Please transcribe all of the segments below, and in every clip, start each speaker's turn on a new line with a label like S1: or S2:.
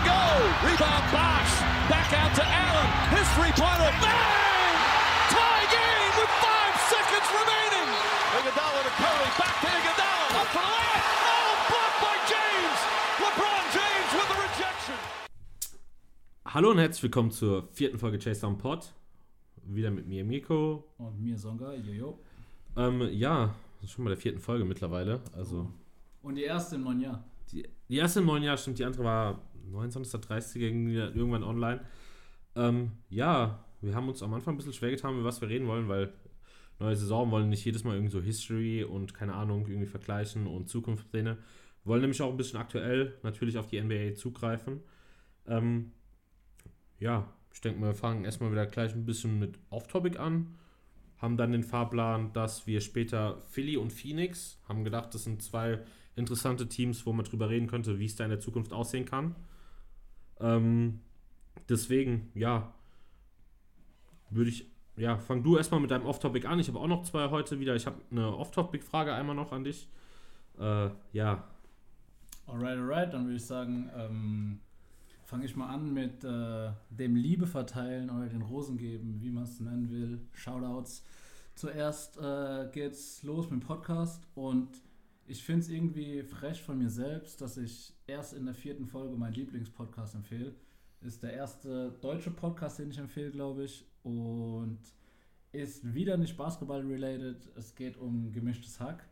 S1: and go. Rebound Bosch. Back out to Allen. His three-pointer. Bang! Tie game with five seconds remaining. Iguodala to Curry. Back to Iguodala. Up for the layup. Oh, blocked by James. LeBron James with the rejection.
S2: Hallo und herzlich willkommen zur vierten Folge Chase Down Pod. Wieder mit mir, Miko.
S3: Und mir Songa, jojo.
S2: Ähm, ja, schon bei der vierten Folge mittlerweile. Also,
S3: Und die erste im neuen Jahr.
S2: die, die erste im neuen Jahr stimmt, die andere war 29.30 irgendwie irgendwann online. Ähm, ja, wir haben uns am Anfang ein bisschen schwer getan, über was wir reden wollen, weil neue Saison wollen nicht jedes Mal irgendwie so History und keine Ahnung irgendwie vergleichen und Zukunftspläne. Wollen nämlich auch ein bisschen aktuell natürlich auf die NBA zugreifen. Ähm, ja, ich denke wir fangen erstmal wieder gleich ein bisschen mit Off-Topic an. Haben dann den Fahrplan, dass wir später Philly und Phoenix haben gedacht, das sind zwei interessante Teams, wo man drüber reden könnte, wie es da in der Zukunft aussehen kann. Ähm, deswegen, ja, würde ich, ja, fang du erstmal mit deinem Off-Topic an. Ich habe auch noch zwei heute wieder. Ich habe eine Off-Topic-Frage einmal noch an dich. Äh, ja,
S3: Alright, alright, dann würde ich sagen, ähm, fange ich mal an mit äh, dem Liebe verteilen oder den Rosen geben, wie man es nennen will. Shoutouts. Zuerst äh, geht's los mit dem Podcast und ich finde es irgendwie frech von mir selbst, dass ich erst in der vierten Folge meinen Lieblingspodcast empfehle. Ist der erste deutsche Podcast, den ich empfehle, glaube ich. Und ist wieder nicht Basketball-related. Es geht um gemischtes Hack.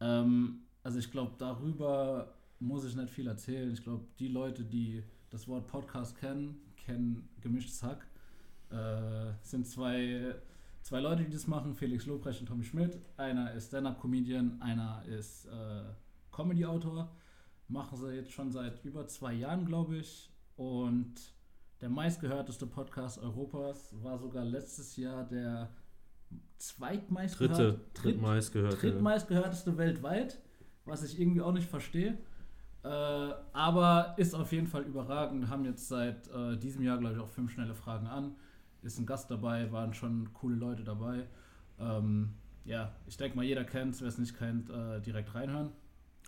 S3: Ähm, also ich glaube, darüber muss ich nicht viel erzählen. Ich glaube, die Leute, die das Wort Podcast kennen, kennen gemischtes Hack. Äh, sind zwei, zwei Leute, die das machen, Felix Lobrecht und Tommy Schmidt. Einer ist Stand-Up-Comedian, einer ist äh, Comedy-Autor. Machen sie jetzt schon seit über zwei Jahren, glaube ich. Und der meistgehörteste Podcast Europas war sogar letztes Jahr der zweitmeistgehörte,
S2: dritte, drittmeist gehört.
S3: drittmeistgehörteste weltweit, was ich irgendwie auch nicht verstehe. Äh, aber ist auf jeden Fall überragend. Haben jetzt seit äh, diesem Jahr, glaube ich, auch fünf schnelle Fragen an. Ist ein Gast dabei, waren schon coole Leute dabei. Ähm, ja, ich denke mal, jeder kennt es. Wer es nicht kennt, äh, direkt reinhören.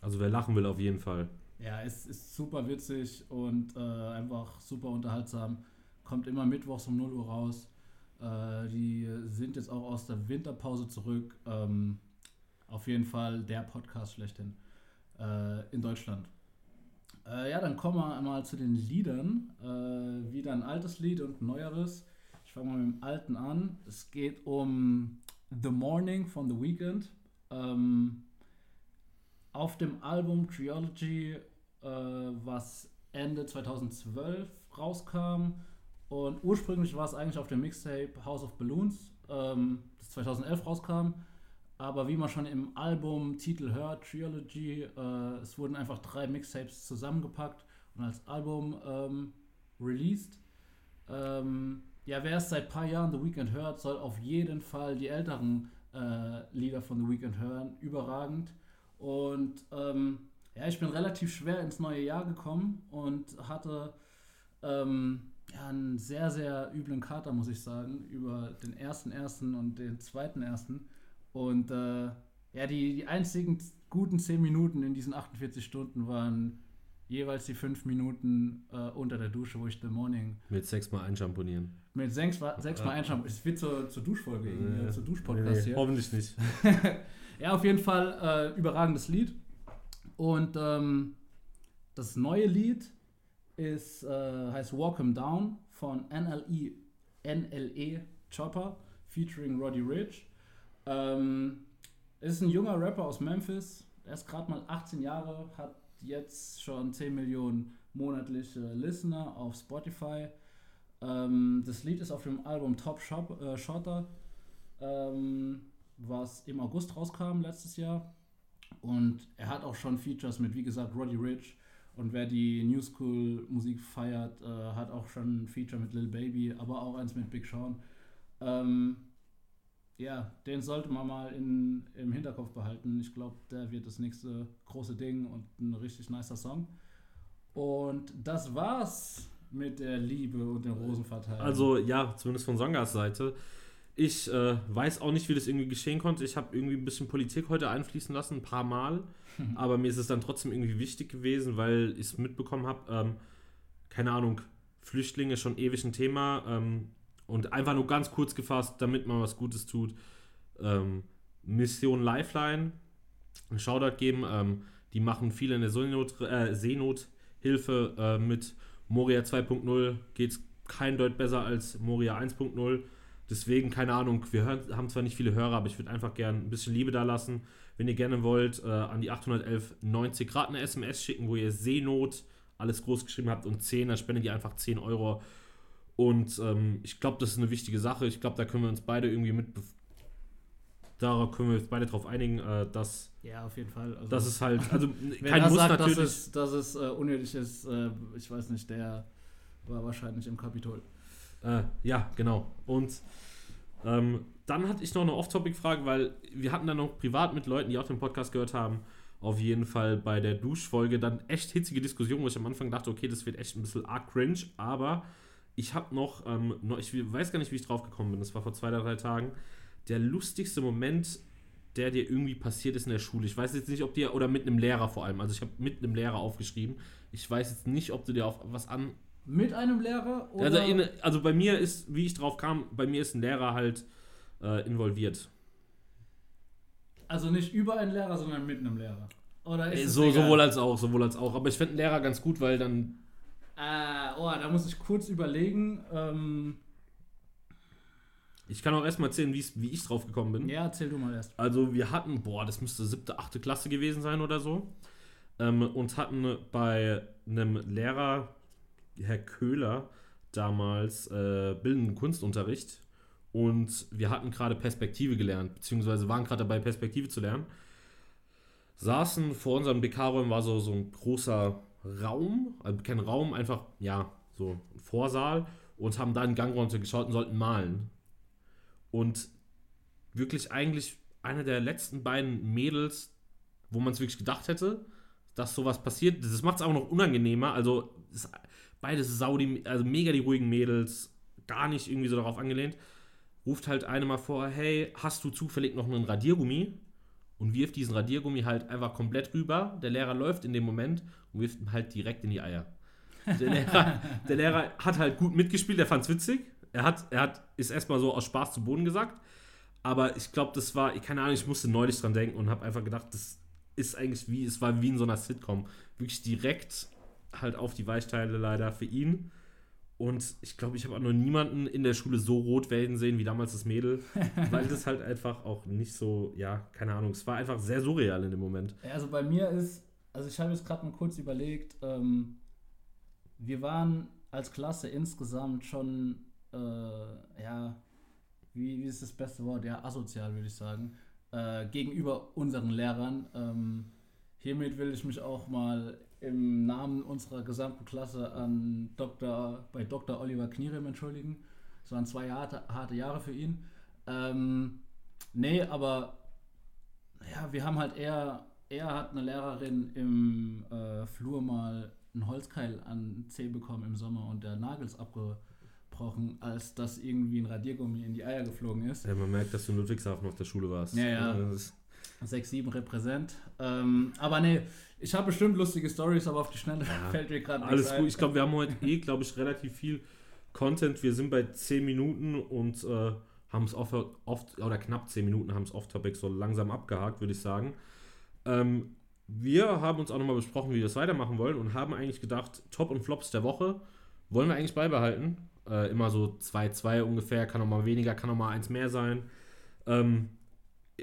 S2: Also wer lachen will, auf jeden Fall.
S3: Ja, es ist super witzig und äh, einfach super unterhaltsam. Kommt immer mittwochs um 0 Uhr raus. Äh, die sind jetzt auch aus der Winterpause zurück. Ähm, auf jeden Fall der Podcast schlechthin äh, in Deutschland. Äh, ja, dann kommen wir einmal zu den Liedern. Äh, wieder ein altes Lied und ein neueres. Ich fange mal mit dem alten an. Es geht um The Morning von The Weeknd. Ähm, auf dem Album Trilogy, äh, was Ende 2012 rauskam. Und ursprünglich war es eigentlich auf dem Mixtape House of Balloons, ähm, das 2011 rauskam. Aber wie man schon im Albumtitel hört, Trilogy, äh, es wurden einfach drei Mixtapes zusammengepackt und als Album ähm, released. Ähm, ja, wer es seit ein paar Jahren The Weeknd hört, soll auf jeden Fall die älteren äh, Lieder von The Weeknd hören. Überragend. Und ähm, ja, ich bin relativ schwer ins neue Jahr gekommen und hatte ähm, ja, einen sehr, sehr üblen Kater, muss ich sagen, über den ersten ersten und den zweiten ersten. Und äh, ja, die, die einzigen guten 10 Minuten in diesen 48 Stunden waren jeweils die 5 Minuten äh, unter der Dusche, wo ich The Morning
S2: Mit sechsmal einschamponieren.
S3: Mit sechs, sechs Mal einschauen. Es wird zur, zur Duschfolge, irgendwie,
S2: Nee.
S3: zur Duschpodcast hier.
S2: Hoffentlich nicht.
S3: Ja, auf jeden Fall äh, überragendes Lied. Und ähm, das neue Lied ist, äh, heißt Walk 'em Down von NLE, NLE Chopper featuring Roddy Rich. Ähm, ist ein junger Rapper aus Memphis. Er ist gerade mal 18 Jahre, hat jetzt schon 10 Millionen monatliche Listener auf Spotify. Ähm, das Lied ist auf dem Album Top Shop, äh, Shotter. Ähm, was im August rauskam letztes Jahr. Und er hat auch schon Features mit, wie gesagt, Roddy Rich. Und wer die New School Musik feiert, äh, hat auch schon ein Feature mit Lil Baby, aber auch eins mit Big Sean. Ähm, ja, den sollte man mal in, im Hinterkopf behalten. Ich glaube, der wird das nächste große Ding und ein richtig nicer Song. Und das war's mit der Liebe und den Rosenverteilen.
S2: Also ja, zumindest von Songas Seite. Ich äh, weiß auch nicht, wie das irgendwie geschehen konnte. Ich habe irgendwie ein bisschen Politik heute einfließen lassen, ein paar Mal. aber mir ist es dann trotzdem irgendwie wichtig gewesen, weil ich es mitbekommen habe. Ähm, keine Ahnung, Flüchtlinge schon ewig ein Thema. Ähm, und einfach nur ganz kurz gefasst, damit man was Gutes tut. Ähm, Mission Lifeline, einen Shoutout geben. Ähm, die machen viel in der Seenot, äh, Seenothilfe äh, mit Moria 2.0. Geht es kein Deut besser als Moria 1.0. Deswegen, keine Ahnung, wir hören, haben zwar nicht viele Hörer, aber ich würde einfach gerne ein bisschen Liebe da lassen. Wenn ihr gerne wollt, äh, an die 811 90 Grad eine SMS schicken, wo ihr Seenot alles groß geschrieben habt und 10, dann spendet ihr einfach 10 Euro. Und ähm, ich glaube, das ist eine wichtige Sache. Ich glaube, da können wir uns beide irgendwie mit. Da können wir uns beide darauf einigen, äh, dass.
S3: Ja, auf jeden Fall.
S2: Also, das ist halt. Also,
S3: kein Muss sagt, natürlich. Dass es, dass es äh, unnötig ist, äh, ich weiß nicht, der war wahrscheinlich im Kapitol.
S2: Äh, ja, genau. Und ähm, dann hatte ich noch eine Off-Topic-Frage, weil wir hatten dann noch privat mit Leuten, die auch den Podcast gehört haben, auf jeden Fall bei der Duschfolge dann echt hitzige Diskussion, wo ich am Anfang dachte, okay, das wird echt ein bisschen arg cringe, aber ich habe noch, ähm, noch, ich weiß gar nicht, wie ich drauf gekommen bin, das war vor zwei oder drei Tagen, der lustigste Moment, der dir irgendwie passiert ist in der Schule. Ich weiß jetzt nicht, ob dir, oder mit einem Lehrer vor allem, also ich habe mit einem Lehrer aufgeschrieben, ich weiß jetzt nicht, ob du dir auf was an
S3: mit einem Lehrer?
S2: Oder? Also, in, also bei mir ist, wie ich drauf kam, bei mir ist ein Lehrer halt äh, involviert.
S3: Also nicht über einen Lehrer, sondern mit einem Lehrer.
S2: Oder ist so, sowohl als auch, sowohl als auch. Aber ich finde einen Lehrer ganz gut, weil dann.
S3: Äh, oh, da muss ich kurz überlegen. Ähm
S2: ich kann auch erstmal erzählen, wie ich drauf gekommen bin.
S3: Ja, erzähl du mal erst.
S2: Also wir hatten, boah, das müsste siebte, achte Klasse gewesen sein oder so. Ähm, und hatten bei einem Lehrer, Herr Köhler damals äh, bildenden Kunstunterricht und wir hatten gerade Perspektive gelernt, beziehungsweise waren gerade dabei, Perspektive zu lernen. Saßen vor unserem BK-Räumen, war so, so ein großer Raum, also kein Raum, einfach, ja, so ein Vorsaal und haben da in den Gang runtergeschaut und sollten malen. Und wirklich eigentlich eine der letzten beiden Mädels, wo man es wirklich gedacht hätte, dass sowas passiert. Das macht es auch noch unangenehmer. Also, das Beides Saudi, also mega die ruhigen Mädels, gar nicht irgendwie so darauf angelehnt. Ruft halt eine mal vor, hey, hast du zufällig noch einen Radiergummi? Und wirft diesen Radiergummi halt einfach komplett rüber. Der Lehrer läuft in dem Moment und wirft ihn halt direkt in die Eier. Der Lehrer, der Lehrer hat halt gut mitgespielt, er fand's witzig. Er hat, er hat, ist erstmal so aus Spaß zu Boden gesagt. Aber ich glaube, das war, keine Ahnung, ich musste neulich dran denken und habe einfach gedacht, das ist eigentlich wie, es war wie in so einer Sitcom. Wirklich direkt halt auf die Weichteile leider für ihn. Und ich glaube, ich habe auch noch niemanden in der Schule so rot werden sehen wie damals das Mädel, weil das halt einfach auch nicht so, ja, keine Ahnung, es war einfach sehr surreal in dem Moment.
S3: Also bei mir ist, also ich habe jetzt gerade mal kurz überlegt, ähm, wir waren als Klasse insgesamt schon, äh, ja, wie, wie ist das beste Wort? Ja, asozial würde ich sagen, äh, gegenüber unseren Lehrern. Ähm, hiermit will ich mich auch mal im Namen unserer gesamten Klasse an Dr., bei Dr. Oliver Knierem entschuldigen. Es waren zwei harte, harte Jahre für ihn. Ähm, nee, aber ja, wir haben halt eher, er hat eine Lehrerin im äh, Flur mal einen Holzkeil an C bekommen im Sommer und der Nagel ist abgebrochen, als dass irgendwie ein Radiergummi in die Eier geflogen ist.
S2: Ja, man merkt, dass du in Ludwigshafen auf der Schule warst.
S3: Ja, ja. 6, 7 repräsent. Ähm, aber nee, ich habe bestimmt lustige Stories, aber auf die Schnelle ja, fällt mir gerade
S2: Alles gut. Ich glaube, wir haben heute eh, glaube ich, relativ viel Content. Wir sind bei 10 Minuten und äh, haben es oft, oft, oder knapp 10 Minuten, haben es off-topic so langsam abgehakt, würde ich sagen. Ähm, wir haben uns auch nochmal besprochen, wie wir das weitermachen wollen und haben eigentlich gedacht, Top und Flops der Woche wollen wir eigentlich beibehalten. Äh, immer so 2-2 ungefähr, kann auch mal weniger, kann auch mal eins mehr sein. Ähm,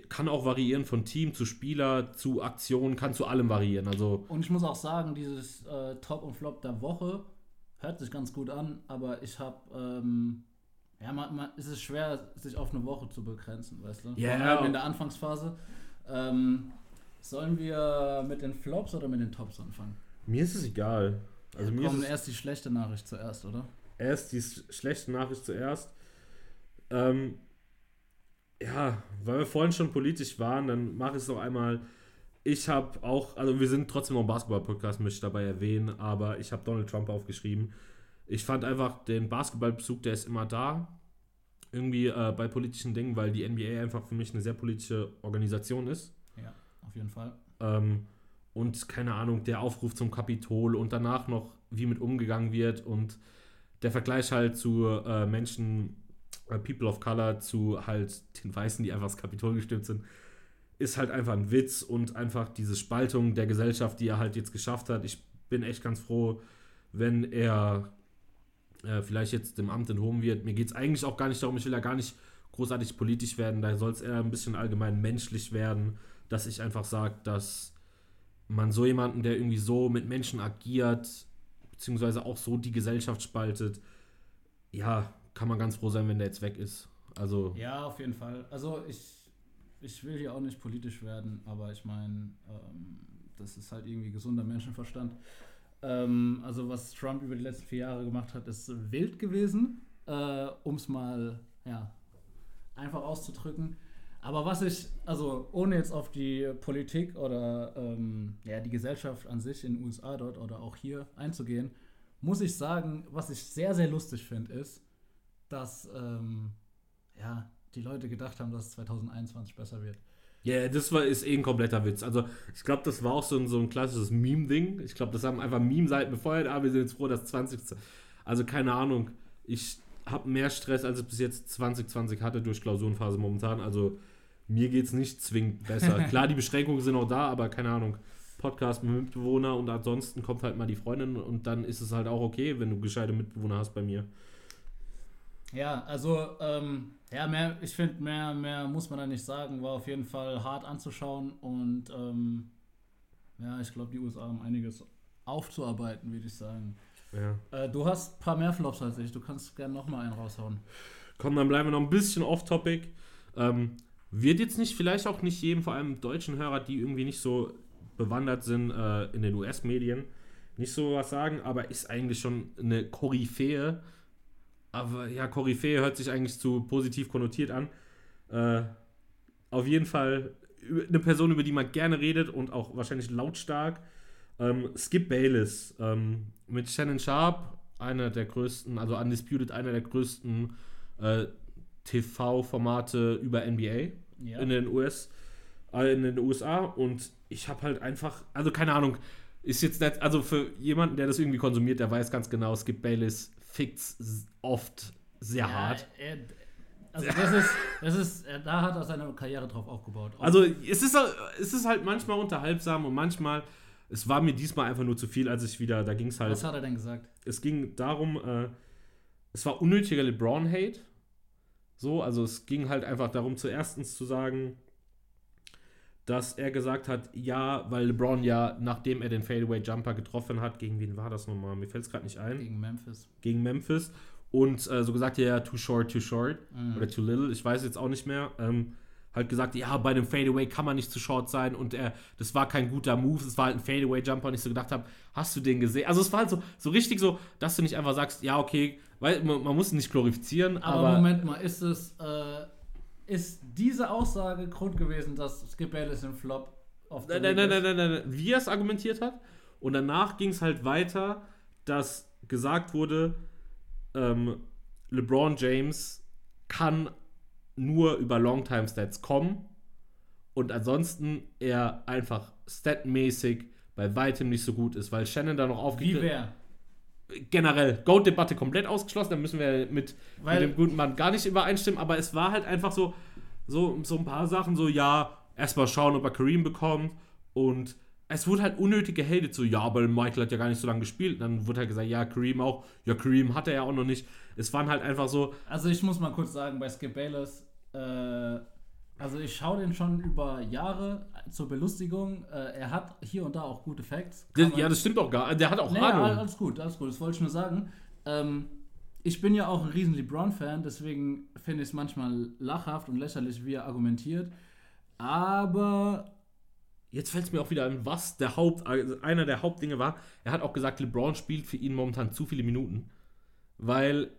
S2: kann auch variieren von Team zu Spieler zu Aktion, kann zu allem variieren. Also
S3: und ich muss auch sagen, dieses äh, Top und Flop der Woche hört sich ganz gut an, aber ich habe ähm, ja, man, man, es ist schwer, sich auf eine Woche zu begrenzen, weißt du?
S2: Ja. Yeah.
S3: in der Anfangsphase. Ähm, sollen wir mit den Flops oder mit den Tops anfangen?
S2: Mir ist es egal.
S3: Also ja, mir kommt erst die schlechte Nachricht zuerst, oder?
S2: Erst die schlechte Nachricht zuerst. Ähm, ja, weil wir vorhin schon politisch waren, dann mache ich es noch einmal. Ich habe auch, also wir sind trotzdem noch ein Basketball-Podcast, möchte ich dabei erwähnen, aber ich habe Donald Trump aufgeschrieben. Ich fand einfach den Basketballbezug, der ist immer da. Irgendwie äh, bei politischen Dingen, weil die NBA einfach für mich eine sehr politische Organisation ist.
S3: Ja, auf jeden Fall.
S2: Ähm, und keine Ahnung, der Aufruf zum Kapitol und danach noch wie mit umgegangen wird und der Vergleich halt zu äh, Menschen, äh, People of Color, zu halt den Weißen, die einfach das Kapitol gestimmt sind, ist halt einfach ein Witz und einfach diese Spaltung der Gesellschaft, die er halt jetzt geschafft hat. Ich bin echt ganz froh, wenn er äh, vielleicht jetzt dem Amt enthoben wird. Mir geht es eigentlich auch gar nicht darum, ich will ja gar nicht großartig politisch werden, da soll es eher ein bisschen allgemein menschlich werden, dass ich einfach sage, dass man so jemanden, der irgendwie so mit Menschen agiert, beziehungsweise auch so die Gesellschaft spaltet, ja, kann man ganz froh sein, wenn der jetzt weg ist. Also.
S3: Ja, auf jeden Fall. Also ich, ich will hier auch nicht politisch werden, aber ich meine, ähm, das ist halt irgendwie gesunder Menschenverstand. Ähm, also was Trump über die letzten vier Jahre gemacht hat, ist wild gewesen, äh, um es mal ja, einfach auszudrücken. Aber was ich, also ohne jetzt auf die Politik oder ähm, ja, die Gesellschaft an sich in den USA dort oder auch hier einzugehen, muss ich sagen, was ich sehr, sehr lustig finde, ist, dass ähm, ja, die Leute gedacht haben, dass es 2021 besser wird.
S2: Ja, yeah, das war, ist eh ein kompletter Witz. Also, ich glaube, das war auch so ein, so ein klassisches Meme-Ding. Ich glaube, das haben einfach Meme-Seiten befeuert, aber wir sind jetzt froh, dass 20. Also, keine Ahnung. Ich habe mehr Stress, als ich bis jetzt 2020 hatte durch Klausurenphase momentan. Also, mir geht es nicht zwingend besser. Klar, die Beschränkungen sind auch da, aber keine Ahnung. Podcast mit Mitbewohner und ansonsten kommt halt mal die Freundin und dann ist es halt auch okay, wenn du gescheite Mitbewohner hast bei mir.
S3: Ja, also ähm, ja, mehr, ich finde, mehr, mehr muss man da nicht sagen. War auf jeden Fall hart anzuschauen und ähm, ja, ich glaube, die USA haben einiges aufzuarbeiten, würde ich sagen. Ja. Äh, du hast ein paar mehr Flops als ich. Du kannst gerne noch mal einen raushauen.
S2: Komm, dann bleiben wir noch ein bisschen off-topic. Ähm, wird jetzt nicht, vielleicht auch nicht jedem, vor allem deutschen Hörer, die irgendwie nicht so bewandert sind äh, in den US-Medien, nicht so was sagen, aber ist eigentlich schon eine Koryphäe aber ja, Koryphäe hört sich eigentlich zu positiv konnotiert an. Äh, auf jeden Fall eine Person, über die man gerne redet und auch wahrscheinlich lautstark. Ähm, Skip Bayless ähm, mit Shannon Sharp, einer der größten, also Undisputed, einer der größten äh, TV-Formate über NBA ja. in den US, äh, in den USA. Und ich habe halt einfach, also keine Ahnung, ist jetzt nicht, also für jemanden, der das irgendwie konsumiert, der weiß ganz genau, Skip Bayless fickt's oft sehr ja, hart. Er,
S3: also das ist, das ist, da hat er seine Karriere drauf aufgebaut.
S2: Also es ist, es ist halt manchmal unterhaltsam und manchmal, es war mir diesmal einfach nur zu viel, als ich wieder, da ging es halt.
S3: Was hat er denn gesagt?
S2: Es ging darum, äh, es war unnötiger LeBron-Hate. So, also es ging halt einfach darum, zuerstens zu sagen, dass er gesagt hat, ja, weil LeBron ja, nachdem er den Fadeaway Jumper getroffen hat, gegen wen war das nochmal? Mir fällt es gerade nicht ein.
S3: Gegen Memphis.
S2: Gegen Memphis. Und äh, so gesagt, ja, too short, too short. Mhm. Oder too little, ich weiß jetzt auch nicht mehr. Ähm, halt gesagt, ja, bei dem Fadeaway kann man nicht zu short sein und er, das war kein guter Move, es war halt ein Fadeaway-Jumper und ich so gedacht habe, hast du den gesehen? Also es war halt so, so richtig so, dass du nicht einfach sagst, ja, okay, weil man, man muss nicht glorifizieren, aber, aber.
S3: Moment mal, ist es, äh, ist diese Aussage Grund gewesen, dass Skip Bayless im Flop
S2: auf der nein, nein, nein, nein, nein, nein, wie er es argumentiert hat. Und danach ging es halt weiter, dass gesagt wurde, ähm, LeBron James kann nur über Longtime-Stats kommen und ansonsten er einfach statmäßig bei weitem nicht so gut ist, weil Shannon da noch aufgegriffen
S3: Wie wer?
S2: Generell Goat-Debatte komplett ausgeschlossen, da müssen wir mit, mit, dem guten Mann gar nicht übereinstimmen, aber es war halt einfach so, so, so ein paar Sachen, so ja, erstmal schauen, ob er Kareem bekommt und es wurde halt unnötig gehatet, so ja, aber Michael hat ja gar nicht so lange gespielt. Und dann wurde halt gesagt, ja, Kareem auch, ja, Kareem hat er ja auch noch nicht. Es waren halt einfach so.
S3: Also ich muss mal kurz sagen, bei Skip Bayless, äh, also ich schaue den schon über Jahre zur Belustigung. Äh, er hat hier und da auch gute Facts.
S2: ja, das stimmt auch gar. Der hat auch nee, Ahnung.
S3: Alles gut, alles gut. Das wollte ich nur sagen. Ähm, ich bin ja auch ein riesen LeBron-Fan, deswegen finde ich es manchmal lachhaft und lächerlich, wie er argumentiert. Aber
S2: jetzt fällt es mir auch wieder an, was der Haupt, also einer der Hauptdinge war. Er hat auch gesagt, LeBron spielt für ihn momentan zu viele Minuten, weil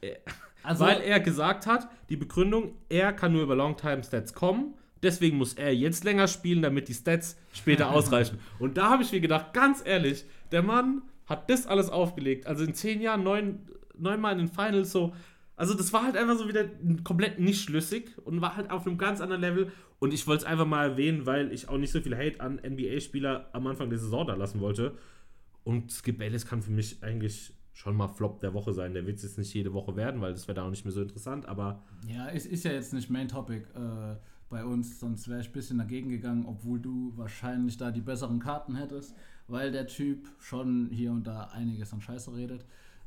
S2: er, also, weil er gesagt hat, die Begründung, er kann nur über Longtime-Stats kommen. Deswegen muss er jetzt länger spielen, damit die Stats später ausreichen. Und da habe ich mir gedacht, ganz ehrlich, der Mann hat das alles aufgelegt. Also in zehn Jahren neun, neunmal in den Finals so. Also das war halt einfach so wieder komplett nicht schlüssig und war halt auf einem ganz anderen Level. Und ich wollte es einfach mal erwähnen, weil ich auch nicht so viel Hate an NBA-Spieler am Anfang der Saison da lassen wollte. Und Skip Bayless kann für mich eigentlich schon mal Flop der Woche sein. Der wird es jetzt nicht jede Woche werden, weil das wäre da auch nicht mehr so interessant, aber
S3: Ja, es ist ja jetzt nicht Main Topic äh, bei uns, sonst wäre ich ein bisschen dagegen gegangen, obwohl du wahrscheinlich da die besseren Karten hättest, weil der Typ schon hier und da einiges an Scheiße redet.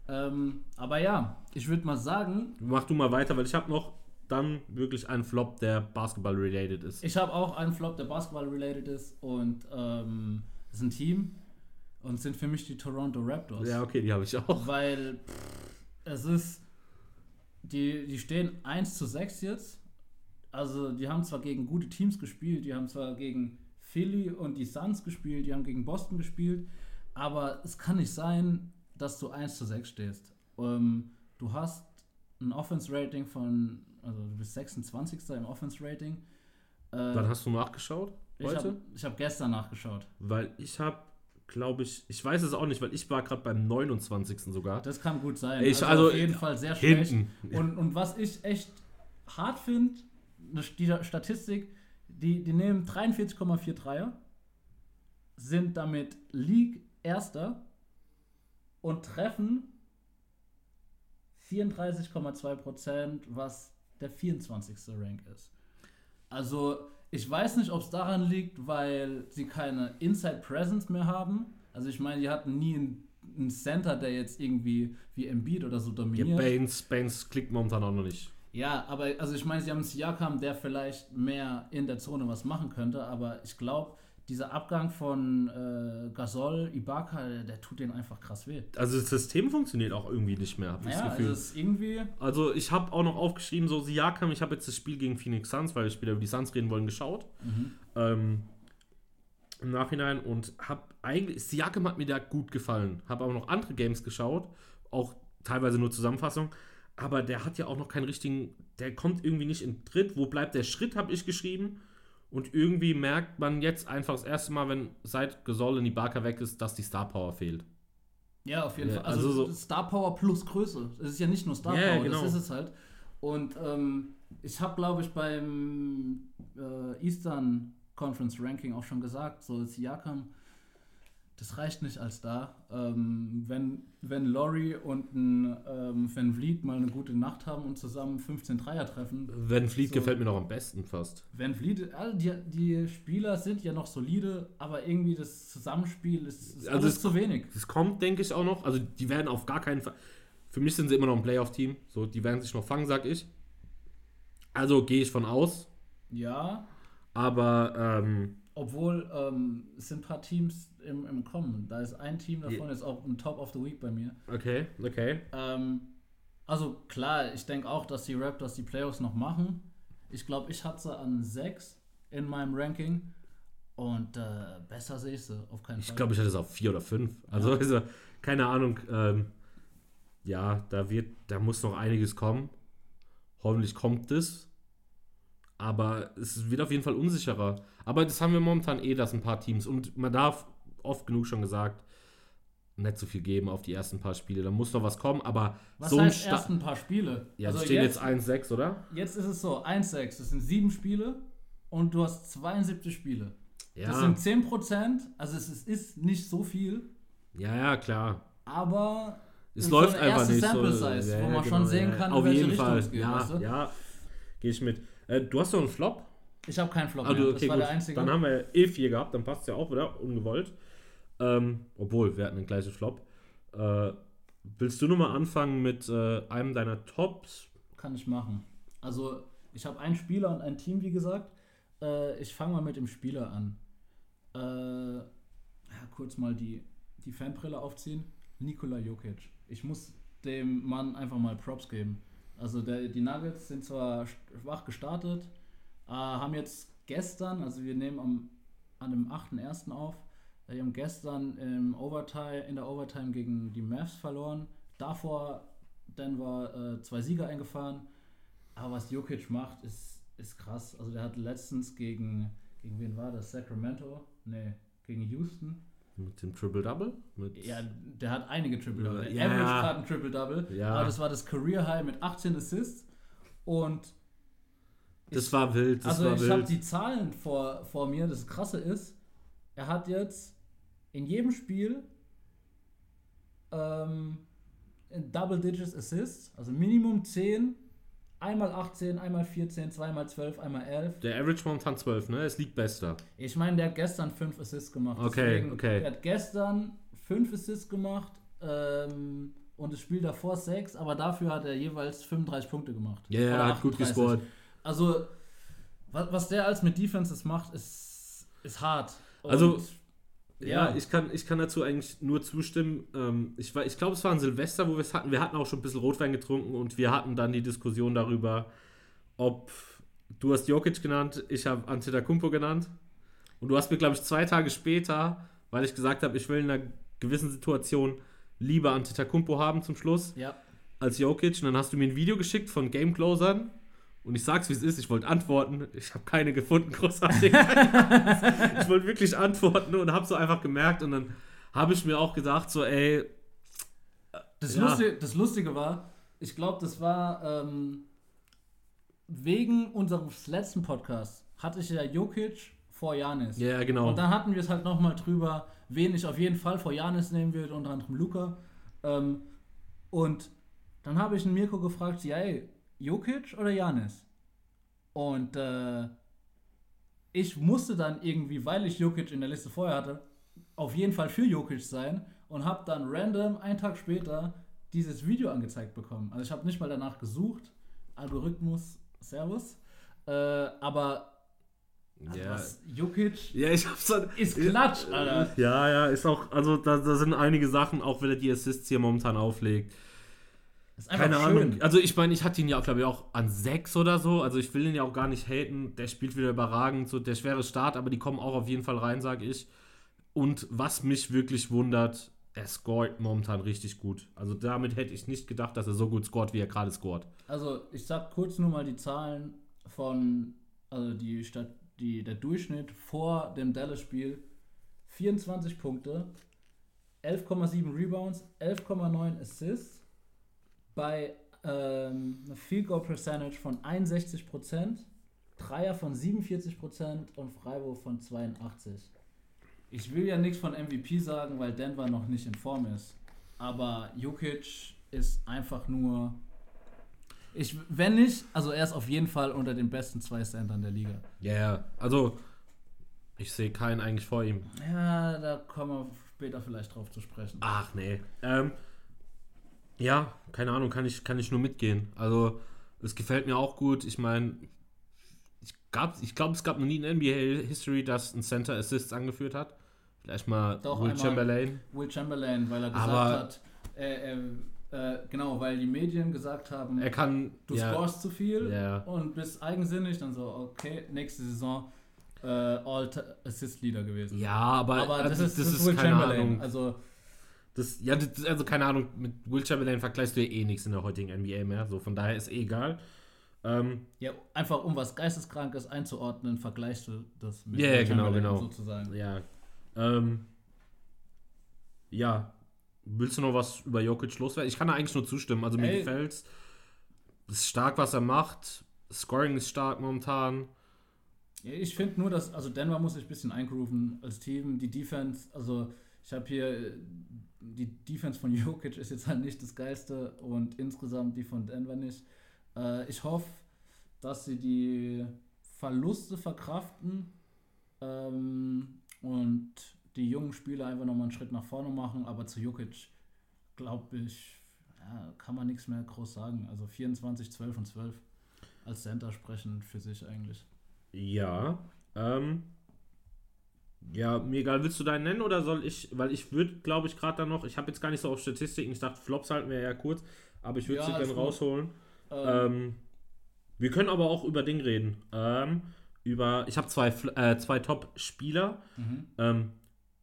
S3: Ähm, aber ja, ich würde mal sagen,
S2: mach du mal weiter, weil ich habe noch dann wirklich einen Flop, der Basketball-related ist.
S3: ich habe auch einen Flop, der Basketball-related ist und ähm, ist ein Team und sind für mich die Toronto Raptors.
S2: Ja, okay, die habe ich auch.
S3: Weil pff, es ist. Die, die stehen 1 zu 6 jetzt. Also, die haben zwar gegen gute Teams gespielt, die haben zwar gegen Philly und die Suns gespielt, die haben gegen Boston gespielt, aber es kann nicht sein, dass du 1 zu 6 stehst. Ähm, du hast ein Offense-Rating von. Also, du bist 26. im Offense-Rating. Äh,
S2: Wann hast du nachgeschaut?
S3: ich
S2: Heute?
S3: habe hab gestern nachgeschaut.
S2: Weil ich habe, glaube ich, ich weiß es auch nicht, weil ich war gerade beim 29. sogar.
S3: Das kann gut sein.
S2: Ich- also,
S3: auf jeden Fall sehr schlecht.
S2: Hinten.
S3: Und, und was ich echt hart finde, die Statistik, die, die nehmen 43,4 Dreier, sind damit League Erster und treffen 34,2 Prozent, was der 24. Rank ist. Also ich weiß nicht, ob es daran liegt, weil sie keine Inside Presence mehr haben. Also ich meine, die hatten nie einen, einen Center, der jetzt irgendwie wie Embiid oder so
S2: Ja,
S3: dominiert.
S2: Baines, Baines klickt momentan auch noch nicht.
S3: Ja, aber also ich meine, sie haben einen Siakam, der vielleicht mehr in der Zone was machen könnte, aber ich glaube, dieser Abgang von äh, Gasol, Ibaka, der, der tut denen einfach krass weh.
S2: Also das System funktioniert auch irgendwie nicht mehr, habe ich das
S3: Naja, also
S2: Gefühl.
S3: ist irgendwie.
S2: Also ich habe auch noch aufgeschrieben, so Siakam, ich habe jetzt das Spiel gegen Phoenix Suns, weil wir später über die Suns reden wollen, geschaut. Ähm, Im Nachhinein und habe eigentlich, Siakam hat mir da gut gefallen. Habe aber noch andere Games geschaut, auch teilweise nur Zusammenfassung. Aber der hat ja auch noch keinen richtigen, der kommt irgendwie nicht in Tritt. Wo bleibt der Schritt, habe ich geschrieben. Und irgendwie merkt man jetzt einfach das erste Mal, wenn seit Gasol in die Barker weg ist, dass die Star Power fehlt.
S3: Ja, auf jeden
S2: Ja,
S3: Fall. Also,
S2: also so-
S3: Star Power plus Größe. Es ist ja nicht nur Star
S2: Ja,
S3: Power,
S2: genau.
S3: das ist es halt. Und ähm, ich habe, glaube ich, beim äh, Eastern Conference Ranking auch schon gesagt, so Siakam, das reicht nicht als da. Ähm, wenn, wenn Laurie und ein ähm, Van Vliet mal eine gute Nacht haben und zusammen 15 Dreier treffen,
S2: Van Fleet
S3: So.
S2: gefällt mir noch am besten fast.
S3: Van Vliet, also die, die Spieler sind ja noch solide, aber irgendwie das Zusammenspiel ist, ist
S2: Also es-
S3: zu wenig.
S2: Das kommt, denke ich, auch noch. Also, die werden auf gar keinen Fall. Für mich sind sie immer noch ein Playoff-Team. So, die werden sich noch fangen, sag ich. Also gehe ich von aus.
S3: Ja,
S2: Aber, ähm,
S3: Obwohl, ähm, es sind ein paar Teams im, im Kommen. Da ist ein Team davon, ist auch ein Top of the Week bei mir.
S2: okay, okay.
S3: Ähm, also klar, ich denke auch, dass die Raptors die Playoffs noch machen. Ich glaube, ich hatte sie an 6 in meinem Ranking. Und äh, besser sehe ich sie auf keinen
S2: Ich
S3: Fall.
S2: glaube, ich hatte es auf vier oder fünf. Also,
S3: Ja.
S2: also keine Ahnung. Ähm, ja, da wird, da muss noch einiges kommen. Hoffentlich kommt es. Aber es wird auf jeden Fall unsicherer. Aber das haben wir momentan eh, dass ein paar Teams. Und man darf oft genug schon gesagt, nicht so viel geben auf die ersten paar Spiele. Da muss noch was kommen, aber
S3: Was
S2: so ein
S3: heißt ein paar Spiele?
S2: Ja, es
S3: Also
S2: stehen jetzt 1-6, oder?
S3: Jetzt ist es so, 1-6, das sind sieben Spiele und du hast 72 Spiele.
S2: Ja,
S3: Das sind 10%, also es ist, ist nicht so viel,
S2: ja, ja, klar.
S3: aber
S2: Es läuft
S3: so eine
S2: einfach nicht
S3: Sample
S2: so.
S3: Size,
S2: Ja,
S3: wo
S2: ja,
S3: man
S2: genau,
S3: schon sehen
S2: ja.
S3: kann, in
S2: Auf
S3: welche
S2: jeden
S3: Richtung
S2: Fall.
S3: es geht,
S2: ja,
S3: weißt du?
S2: ja, gehe ich mit. Äh, du hast noch einen Flop?
S3: ich habe keinen Flop mehr.
S2: du,
S3: das
S2: okay,
S3: war
S2: gut.
S3: der einzige.
S2: Dann haben wir eh vier gehabt, dann passt ja auch wieder, ungewollt. Ähm, obwohl, wir hatten einen gleichen Flop. Äh, willst du nochmal anfangen mit äh, einem deiner Tops?
S3: Kann ich machen. Also, ich habe einen Spieler und ein Team, wie gesagt. Äh, ich fange mal mit dem Spieler an. Äh, ja, kurz mal die, die Fanbrille aufziehen. Nikola Jokic. Ich muss dem Mann einfach mal Props geben. Also, der, die Nuggets sind zwar schwach gestartet, äh, haben jetzt gestern, also wir nehmen am, an dem 8.1. auf, die haben gestern im Overtime, in der Overtime gegen die Mavs verloren. Davor Denver äh, zwei Sieger eingefahren. Aber was Jokic macht, ist, ist krass. Also der hat letztens gegen, gegen wen war das? Sacramento? Nee, gegen Houston.
S2: Mit dem Triple-Double?
S3: Ja, der hat einige Triple-Double.
S2: Ja.
S3: Average gerade ein Triple-Double.
S2: Ja.
S3: Aber das war das Career-High mit 18 Assists. Und
S2: Das war wild, das
S3: also
S2: war
S3: ich habe die Zahlen vor, vor mir. Das Krasse ist, er hat jetzt in jedem Spiel ähm, Double Digits Assists, also Minimum 10, einmal 18, einmal 14, zweimal 12, einmal 11.
S2: Der Average momentan 12, ne? Es liegt bester.
S3: Ich meine, der hat gestern 5 Assists gemacht.
S2: Okay, okay.
S3: Der hat gestern 5 Assists gemacht ähm, und das Spiel davor 6, aber dafür hat er jeweils 35 Punkte gemacht.
S2: Ja, yeah, er hat gut
S3: 38.
S2: gescored.
S3: Also, was, was der als mit Defenses macht, ist, ist hart. Und
S2: Also,
S3: ja.
S2: Ja, ich kann, ich kann dazu eigentlich nur zustimmen. Ähm, ich war- ich glaube, es war ein Silvester, wo wir es hatten. Wir hatten auch schon ein bisschen Rotwein getrunken und wir hatten dann die Diskussion darüber, ob du hast Jokic genannt, ich habe Antetokounmpo genannt. Und du hast mir, glaube ich, zwei Tage später, weil ich gesagt habe, ich will in einer gewissen Situation lieber Antetokounmpo haben zum Schluss
S3: ja.
S2: als Jokic. Und dann hast du mir ein Video geschickt von Game Closern. Und ich sag's wie es ist, ich wollte antworten. Ich habe keine gefunden, großartig. ich wollte wirklich antworten und habe so einfach gemerkt. Und dann habe ich mir auch gedacht, so, ey,
S3: Das,
S2: Ja.
S3: Lustige, das Lustige war, ich glaube, das war ähm, wegen unseres letzten Podcasts hatte ich ja Jokic vor Janis.
S2: ja, genau.
S3: Und dann hatten wir es halt nochmal drüber, wen ich auf jeden Fall vor Janis nehmen würde, unter anderem Luca. Ähm, und dann habe ich einen Mirko gefragt, ja, ey, Jokic oder Janis? Und äh, ich musste dann irgendwie, weil ich Jokic in der Liste vorher hatte, auf jeden Fall für Jokic sein und habe dann random einen Tag später dieses Video angezeigt bekommen. Also ich habe nicht mal danach gesucht. Algorithmus, Servus. Äh, aber also
S2: ja.
S3: was, Jokic
S2: ja, ich hab's dann.
S3: ist Klatsch, Alter.
S2: Ja, ja, ist auch, also da, da sind einige Sachen, auch wenn er die Assists hier momentan auflegt. Keine
S3: schön.
S2: Ahnung. Also ich meine, ich hatte ihn ja, glaube ich, auch an sechs oder so. Also ich will ihn ja auch gar nicht haten. Der spielt wieder überragend. So der schwere Start, aber die kommen auch auf jeden Fall rein, sage ich. Und was mich wirklich wundert, er scoret momentan richtig gut. Also damit hätte ich nicht gedacht, dass er so gut scoret, wie er gerade scoret.
S3: Also ich sag kurz nur mal die Zahlen von, also die Stadt, die, der Durchschnitt vor dem Dallas-Spiel. 24 Punkte, 11,7 Rebounds, 11,9 Assists bei ähm, einer Field Goal Percentage von 61%, Dreier von 47% und Freiwurf von 82%. Ich will ja nichts von MVP sagen, weil Denver noch nicht in Form ist. Aber Jokic ist einfach nur. Ich, wenn nicht, also er ist auf jeden Fall unter den besten zwei Centern der Liga.
S2: Ja, yeah. also ich sehe keinen eigentlich vor ihm.
S3: Ja, da kommen wir später vielleicht drauf zu sprechen.
S2: Ach nee. Ähm, ja, keine Ahnung, kann ich, kann ich nur mitgehen. Also, es gefällt mir auch gut. Ich meine, ich, gab- ich glaube, es gab noch nie in NBA-History, dass ein Center Assists angeführt hat. Vielleicht mal
S3: Doch,
S2: Will. Chamberlain.
S3: Will Chamberlain, weil er gesagt
S2: Aber-
S3: hat, äh, äh, äh, genau, weil die Medien gesagt haben,
S2: Er kann.
S3: du
S2: ja,
S3: scorest zu viel
S2: Ja.
S3: und bist eigensinnig, dann so, okay, nächste Saison äh, All-Assist-Leader gewesen.
S2: Ja, aber,
S3: Aber das
S2: also,
S3: ist, das ist Will Chamberlain.
S2: Ahnung.
S3: Also,
S2: Das, ja, das, also keine Ahnung, mit Will Chamberlain vergleichst du ja eh nichts in der heutigen NBA mehr. So, von daher ist eh egal. Ähm,
S3: ja, einfach um was Geisteskrankes einzuordnen, vergleichst du das mit
S2: Ja,
S3: Will
S2: ja, genau, genau.
S3: sozusagen.
S2: Ja. Ähm, ja. Willst du noch was über Jokic loswerden? Ich kann da eigentlich nur zustimmen. Also mir
S3: Ey.
S2: gefällt's. Es ist stark, was er macht. Scoring ist stark momentan.
S3: Ja, ich finde nur, dass, also Denver muss sich ein bisschen eingrooven als Team. Die Defense, also ich habe hier, äh, die Defense von Jokic ist jetzt halt nicht das Geilste und insgesamt die von Denver nicht. Äh, ich hoffe, dass sie die Verluste verkraften ähm, und die jungen Spieler einfach nochmal einen Schritt nach vorne machen, aber zu Jokic glaube ich, ja, kann man nichts mehr groß sagen. Also 24, 12 und 12 als Center sprechen für sich eigentlich.
S2: Ja. Ähm, ja, mir egal, willst du deinen nennen oder soll ich? Weil ich würde, glaube ich, gerade dann noch, ich habe jetzt gar nicht so auf Statistiken, ich dachte, Flops halten wir ja kurz, aber ich würde
S3: Ja,
S2: sie gerne rausholen.
S3: Ähm,
S2: Ähm, wir können aber auch über Ding reden. Ähm, über, ich habe zwei, äh, zwei Top-Spieler.
S3: mhm.
S2: Ähm,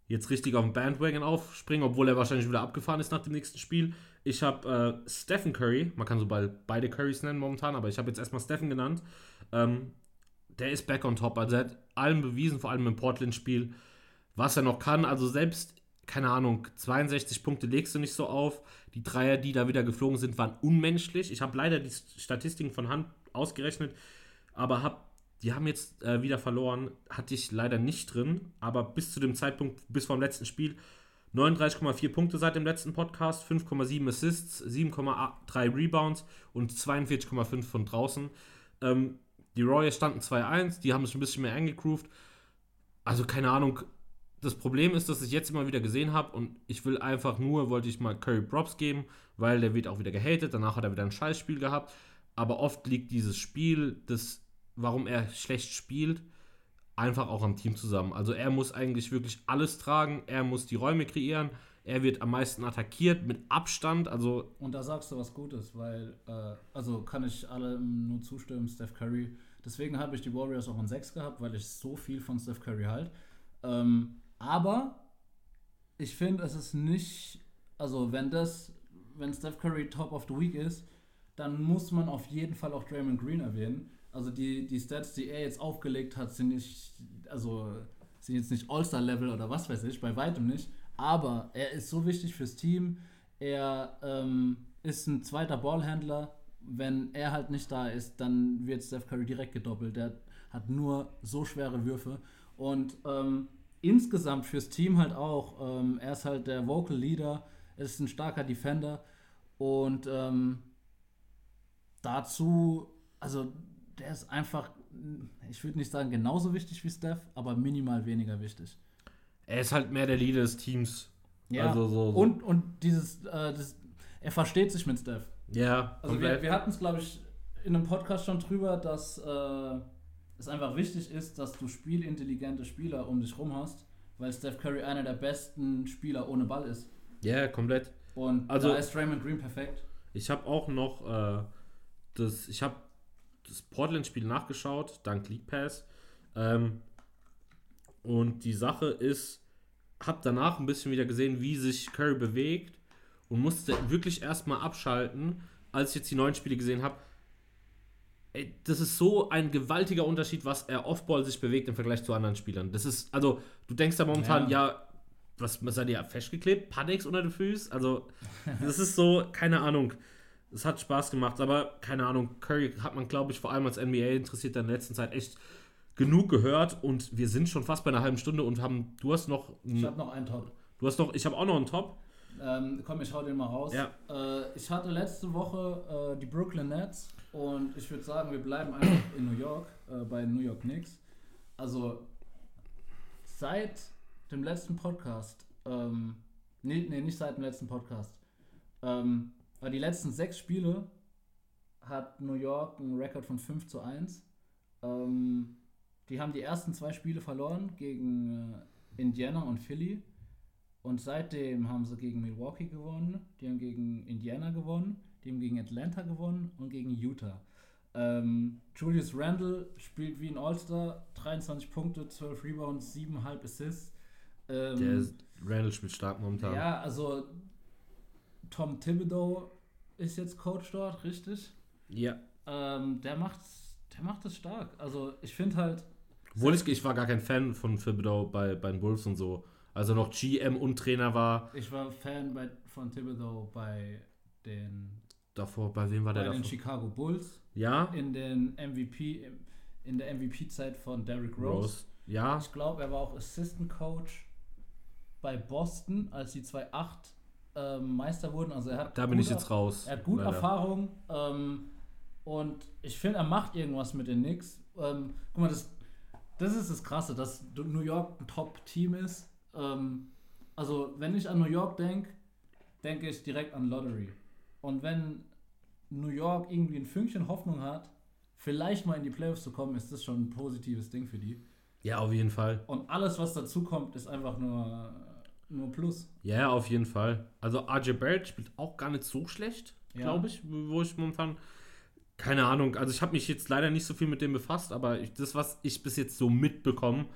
S2: jetzt richtig auf den Bandwagon aufspringen, obwohl er wahrscheinlich wieder abgefahren ist nach dem nächsten Spiel. Ich habe äh, Stephen Curry, man kann so bei, beide Currys nennen momentan, aber ich habe jetzt erstmal Stephen genannt. Ähm, der ist back on top. Also er hat allem bewiesen, vor allem im Portland-Spiel, was er noch kann. Also selbst, keine Ahnung, 62 Punkte legst du nicht so auf. Die Dreier, die da wieder geflogen sind, waren unmenschlich. Ich habe leider die Statistiken von Hand ausgerechnet, aber hab, die haben jetzt äh, wieder verloren. Hatte ich leider nicht drin, aber bis zu dem Zeitpunkt, bis vom letzten Spiel, 39,4 Punkte seit dem letzten Podcast, 5,7 Assists, 7,3 Rebounds und 42,5 von draußen. Ähm, die Royals standen 2-1, die haben sich ein bisschen mehr eingegroovt. Also keine Ahnung. Das Problem ist, dass ich jetzt immer wieder gesehen habe und ich will einfach nur, wollte ich mal Curry Props geben, weil der wird auch wieder gehatet. Danach hat er wieder ein Scheißspiel gehabt. Aber oft liegt dieses Spiel, das, warum er schlecht spielt, einfach auch am Team zusammen. Also er muss eigentlich wirklich alles tragen, er muss die Räume kreieren, er wird am meisten attackiert mit Abstand. Also
S3: Und da sagst du was Gutes, weil, äh, also kann ich allem nur zustimmen, Steph Curry. Deswegen habe ich die Warriors auch in 6 gehabt, weil ich so viel von Steph Curry halt. Ähm, aber ich finde, es ist nicht, also wenn das, wenn Steph Curry Top of the Week ist, dann muss man auf jeden Fall auch Draymond Green erwähnen. Also die, die Stats, die er jetzt aufgelegt hat, sind nicht, also sind jetzt nicht All-Star-Level oder was weiß ich, bei weitem nicht. Aber er ist so wichtig fürs Team. Er ähm, ist ein zweiter Ballhändler. Wenn er halt nicht da ist, dann wird Steph Curry direkt gedoppelt. Der hat nur so schwere Würfe. Und ähm, insgesamt fürs Team halt auch. Ähm, er ist halt der Vocal Leader, er ist ein starker Defender. Und ähm, dazu, also der ist einfach, ich würde nicht sagen genauso wichtig wie Steph, aber minimal weniger wichtig.
S2: Er ist halt mehr der Leader des Teams. Also so, so.
S3: Und, und dieses, äh, das, er versteht sich mit Steph.
S2: ja,
S3: Also wir, wir hatten es, glaube ich, in einem Podcast schon drüber, dass äh, es einfach wichtig ist, dass du spielintelligente Spieler um dich rum hast, weil Steph Curry einer der besten Spieler ohne Ball ist.
S2: ja, komplett.
S3: Und
S2: Also-
S3: da ist Raymond Green perfekt.
S2: Ich habe auch noch äh, das, ich habe das Portland-Spiel nachgeschaut, dank League Pass. Ähm, und die Sache ist, habe danach ein bisschen wieder gesehen, wie sich Curry bewegt und musste wirklich erstmal abschalten, als ich jetzt die neuen Spiele gesehen habe. Das ist so ein gewaltiger Unterschied, was er Offball sich bewegt im Vergleich zu anderen Spielern. Das ist, also, du denkst da momentan, ja, was, was seid ihr festgeklebt? Paddix unter den Füßen? Also, das ist so, keine Ahnung. Es hat Spaß gemacht, aber keine Ahnung, Curry hat man, glaube ich, vor allem als NBA interessiert in der letzten Zeit echt genug gehört und wir sind schon fast bei einer halben Stunde und haben, du hast noch,
S3: Ich habe noch einen Top.
S2: du hast noch, ich habe auch noch einen Top.
S3: Ähm, komm, ich hau den mal raus.
S2: Ja.
S3: Äh, ich hatte letzte Woche äh, die Brooklyn Nets und ich würde sagen, wir bleiben einfach in New York, äh, bei New York Knicks. Also seit dem letzten Podcast, ähm, nee, nee, nicht seit dem letzten Podcast, ähm, aber die letzten sechs Spiele hat New York einen Rekord von 5 zu 1. Ähm, die haben die ersten zwei Spiele verloren gegen äh, Indiana und Philly. Und seitdem haben sie gegen Milwaukee gewonnen, die haben gegen Indiana gewonnen, die haben gegen Atlanta gewonnen und gegen Utah. Ähm, Julius Randle spielt wie ein All-Star, 23 Punkte, 12 Rebounds, 7,5 Assists. Ähm,
S2: Der ist, Randall spielt stark momentan.
S3: ja, also Tom Thibodeau ist jetzt Coach dort, richtig?
S2: ja.
S3: Ähm, der macht der macht es stark. Also ich finde halt,
S2: Obwohl ich, ich war gar kein Fan von Thibodeau bei, bei den Wolves und so. Also noch GM und Trainer war.
S3: ich war Fan bei, von Thibodeau bei den,
S2: Davor, bei wem war der
S3: bei den? Chicago Bulls.
S2: Ja,
S3: in den MVP in der MVP-Zeit von Derrick Rose.
S2: Rose. Ja,
S3: Ich glaube, er war auch Assistant Coach bei Boston, als die 2-8 ähm, Meister wurden. Also er hat
S2: da bin ich jetzt raus.
S3: Er hat gut
S2: leider.
S3: Erfahrung ähm, und ich finde, er macht irgendwas mit den Knicks. Ähm, guck mal, das, das ist das Krasse, dass New York ein Top-Team ist. Ähm, also, wenn ich an New York denke, denke ich direkt an Lottery. Und wenn New York irgendwie ein Fünkchen Hoffnung hat, vielleicht mal in die Playoffs zu kommen, ist das schon ein positives Ding für die.
S2: Ja, auf jeden Fall.
S3: Und alles, was dazu kommt, ist einfach nur, nur Plus.
S2: Ja, auf jeden Fall. Also RJ Barrett spielt auch gar nicht so schlecht,
S3: Ja.
S2: glaube ich, wo ich momentan. Keine Ahnung, also ich habe mich jetzt leider nicht so viel mit dem befasst, aber ich, das, was ich bis jetzt so mitbekomme,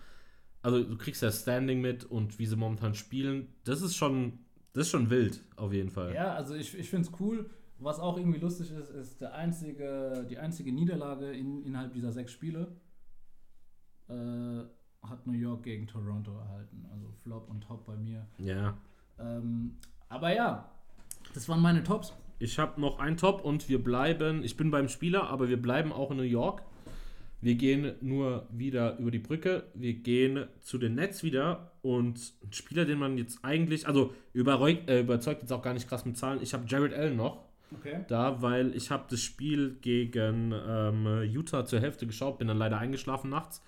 S2: also du kriegst ja Standing mit und wie sie momentan spielen, das ist schon, das ist schon wild, auf jeden Fall.
S3: Ja, also ich, ich finde es cool. Was auch irgendwie lustig ist, ist der einzige, die einzige Niederlage in, innerhalb dieser sechs Spiele äh, hat New York gegen Toronto erhalten. Also Flop und Top bei mir.
S2: Ja.
S3: Ähm, aber ja, das waren meine Tops.
S2: Ich habe noch einen Top und wir bleiben, ich bin beim Spieler, aber wir bleiben auch in New York. Wir gehen nur wieder über die Brücke. Wir gehen zu den Nets wieder. Und ein Spieler, den man jetzt eigentlich, also überzeugt, äh, überzeugt jetzt auch gar nicht krass mit Zahlen. Ich habe Jared Allen noch
S3: Okay.
S2: da, weil ich habe das Spiel gegen ähm, Utah zur Hälfte geschaut, bin dann leider eingeschlafen nachts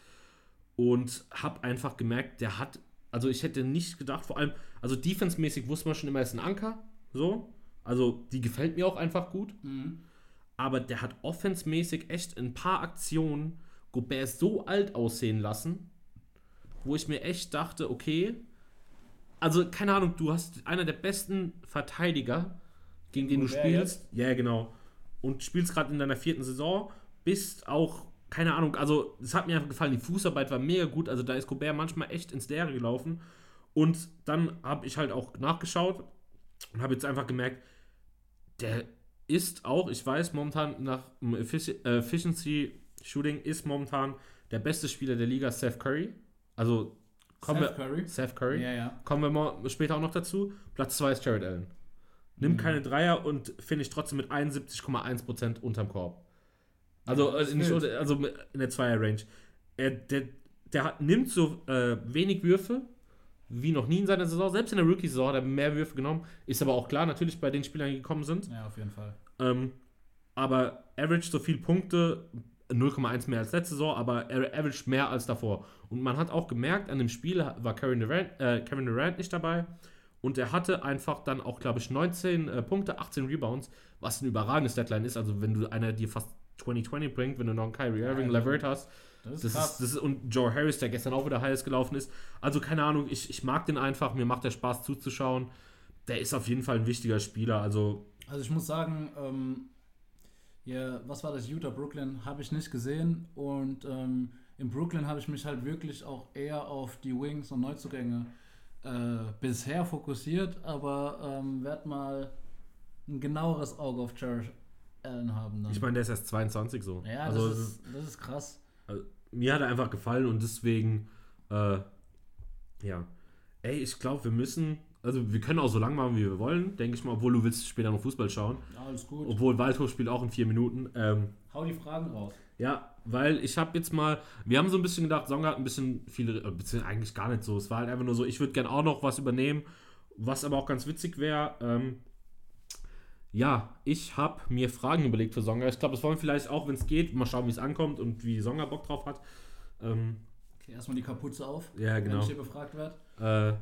S2: und habe einfach gemerkt, der hat, also ich hätte nicht gedacht, vor allem, also defensemäßig wusste man schon immer, er ist ein Anker, so, also die gefällt mir auch einfach gut,
S3: Mhm.
S2: aber der hat offensmäßig echt ein paar Aktionen Gobert so alt aussehen lassen, wo ich mir echt dachte, okay, also keine Ahnung, du hast einer der besten Verteidiger, gegen den du
S3: Gobert
S2: spielst. Ja, genau. Und spielst gerade in deiner vierten Saison, bist auch, keine Ahnung, also es hat mir einfach gefallen, die Fußarbeit war mega gut, also da ist Gobert manchmal echt ins Leere gelaufen. Und dann habe ich halt auch nachgeschaut und habe jetzt einfach gemerkt, der ist auch, ich weiß, momentan nach äh, Efficiency Shooting ist momentan der beste Spieler der Liga, Seth Curry. Also kommen
S3: Seth
S2: wir,
S3: Curry?
S2: Seth Curry.
S3: Ja, ja.
S2: Kommen wir mal später auch noch dazu. Platz 2 ist Jared Allen. Nimmt keine Dreier und finisht trotzdem mit 71,1% unterm Korb. Also,
S3: Ja,
S2: äh, nicht also in der Zweier-Range. Er, der, der hat, nimmt so äh, wenig Würfe wie noch nie in seiner Saison. Selbst in der Rookie-Saison hat er mehr Würfe genommen. Ist aber auch klar, natürlich bei den Spielern, die gekommen sind.
S3: Ja, auf jeden Fall.
S2: Ähm, aber average so viel Punkte, 0,1 mehr als letzte Saison, aber er average mehr als davor. Und man hat auch gemerkt, an dem Spiel war Kevin Durant, äh, Kevin Durant nicht dabei. Und er hatte einfach dann auch, glaube ich, 19 äh, Punkte, 18 Rebounds, was ein überragendes Deadline ist. Also, wenn du einer dir fast 2020 bringt, wenn du noch einen Kyrie Irving,
S3: also,
S2: Levert hast.
S3: Das ist
S2: Das
S3: krass.
S2: ist, das ist, und Joe Harris, der gestern auch wieder heiß gelaufen ist. Also, keine Ahnung, ich, ich mag den einfach. Mir macht der Spaß zuzuschauen. Der ist auf jeden Fall ein wichtiger Spieler. Also,
S3: Also ich muss sagen, ähm, ja, was war das? Utah Brooklyn habe ich nicht gesehen und ähm, in Brooklyn habe ich mich halt wirklich auch eher auf die Wings und Neuzugänge äh, bisher fokussiert, aber ähm, werde mal ein genaueres Auge auf Jared Allen haben dann.
S2: ich meine, der ist erst 22 so.
S3: ja,
S2: also,
S3: das, ist, das ist krass.
S2: Mir hat er einfach gefallen und deswegen, äh, ja. Ey, ich glaube, wir müssen, also wir können auch so lang machen, wie wir wollen, denke ich mal, obwohl du willst später noch Fußball schauen.
S3: Alles gut.
S2: Obwohl Waldhof spielt auch in vier Minuten. Ähm,
S3: Hau die Fragen raus.
S2: ja, weil ich habe jetzt mal, wir haben so ein bisschen gedacht, Songa hat ein bisschen viele, äh, beziehungsweise eigentlich gar nicht so. Es war halt einfach nur so, ich würde gern auch noch was übernehmen, was aber auch ganz witzig wäre. Ähm, ja, ich habe mir Fragen überlegt für Songa. Ich glaube, das wollen wir vielleicht auch, wenn es geht, mal schauen, wie es ankommt und wie Songa Bock drauf hat. Ähm,
S3: Okay, erstmal die Kapuze auf,
S2: ja,
S3: wenn
S2: genau.
S3: ich hier befragt werde.
S2: Äh,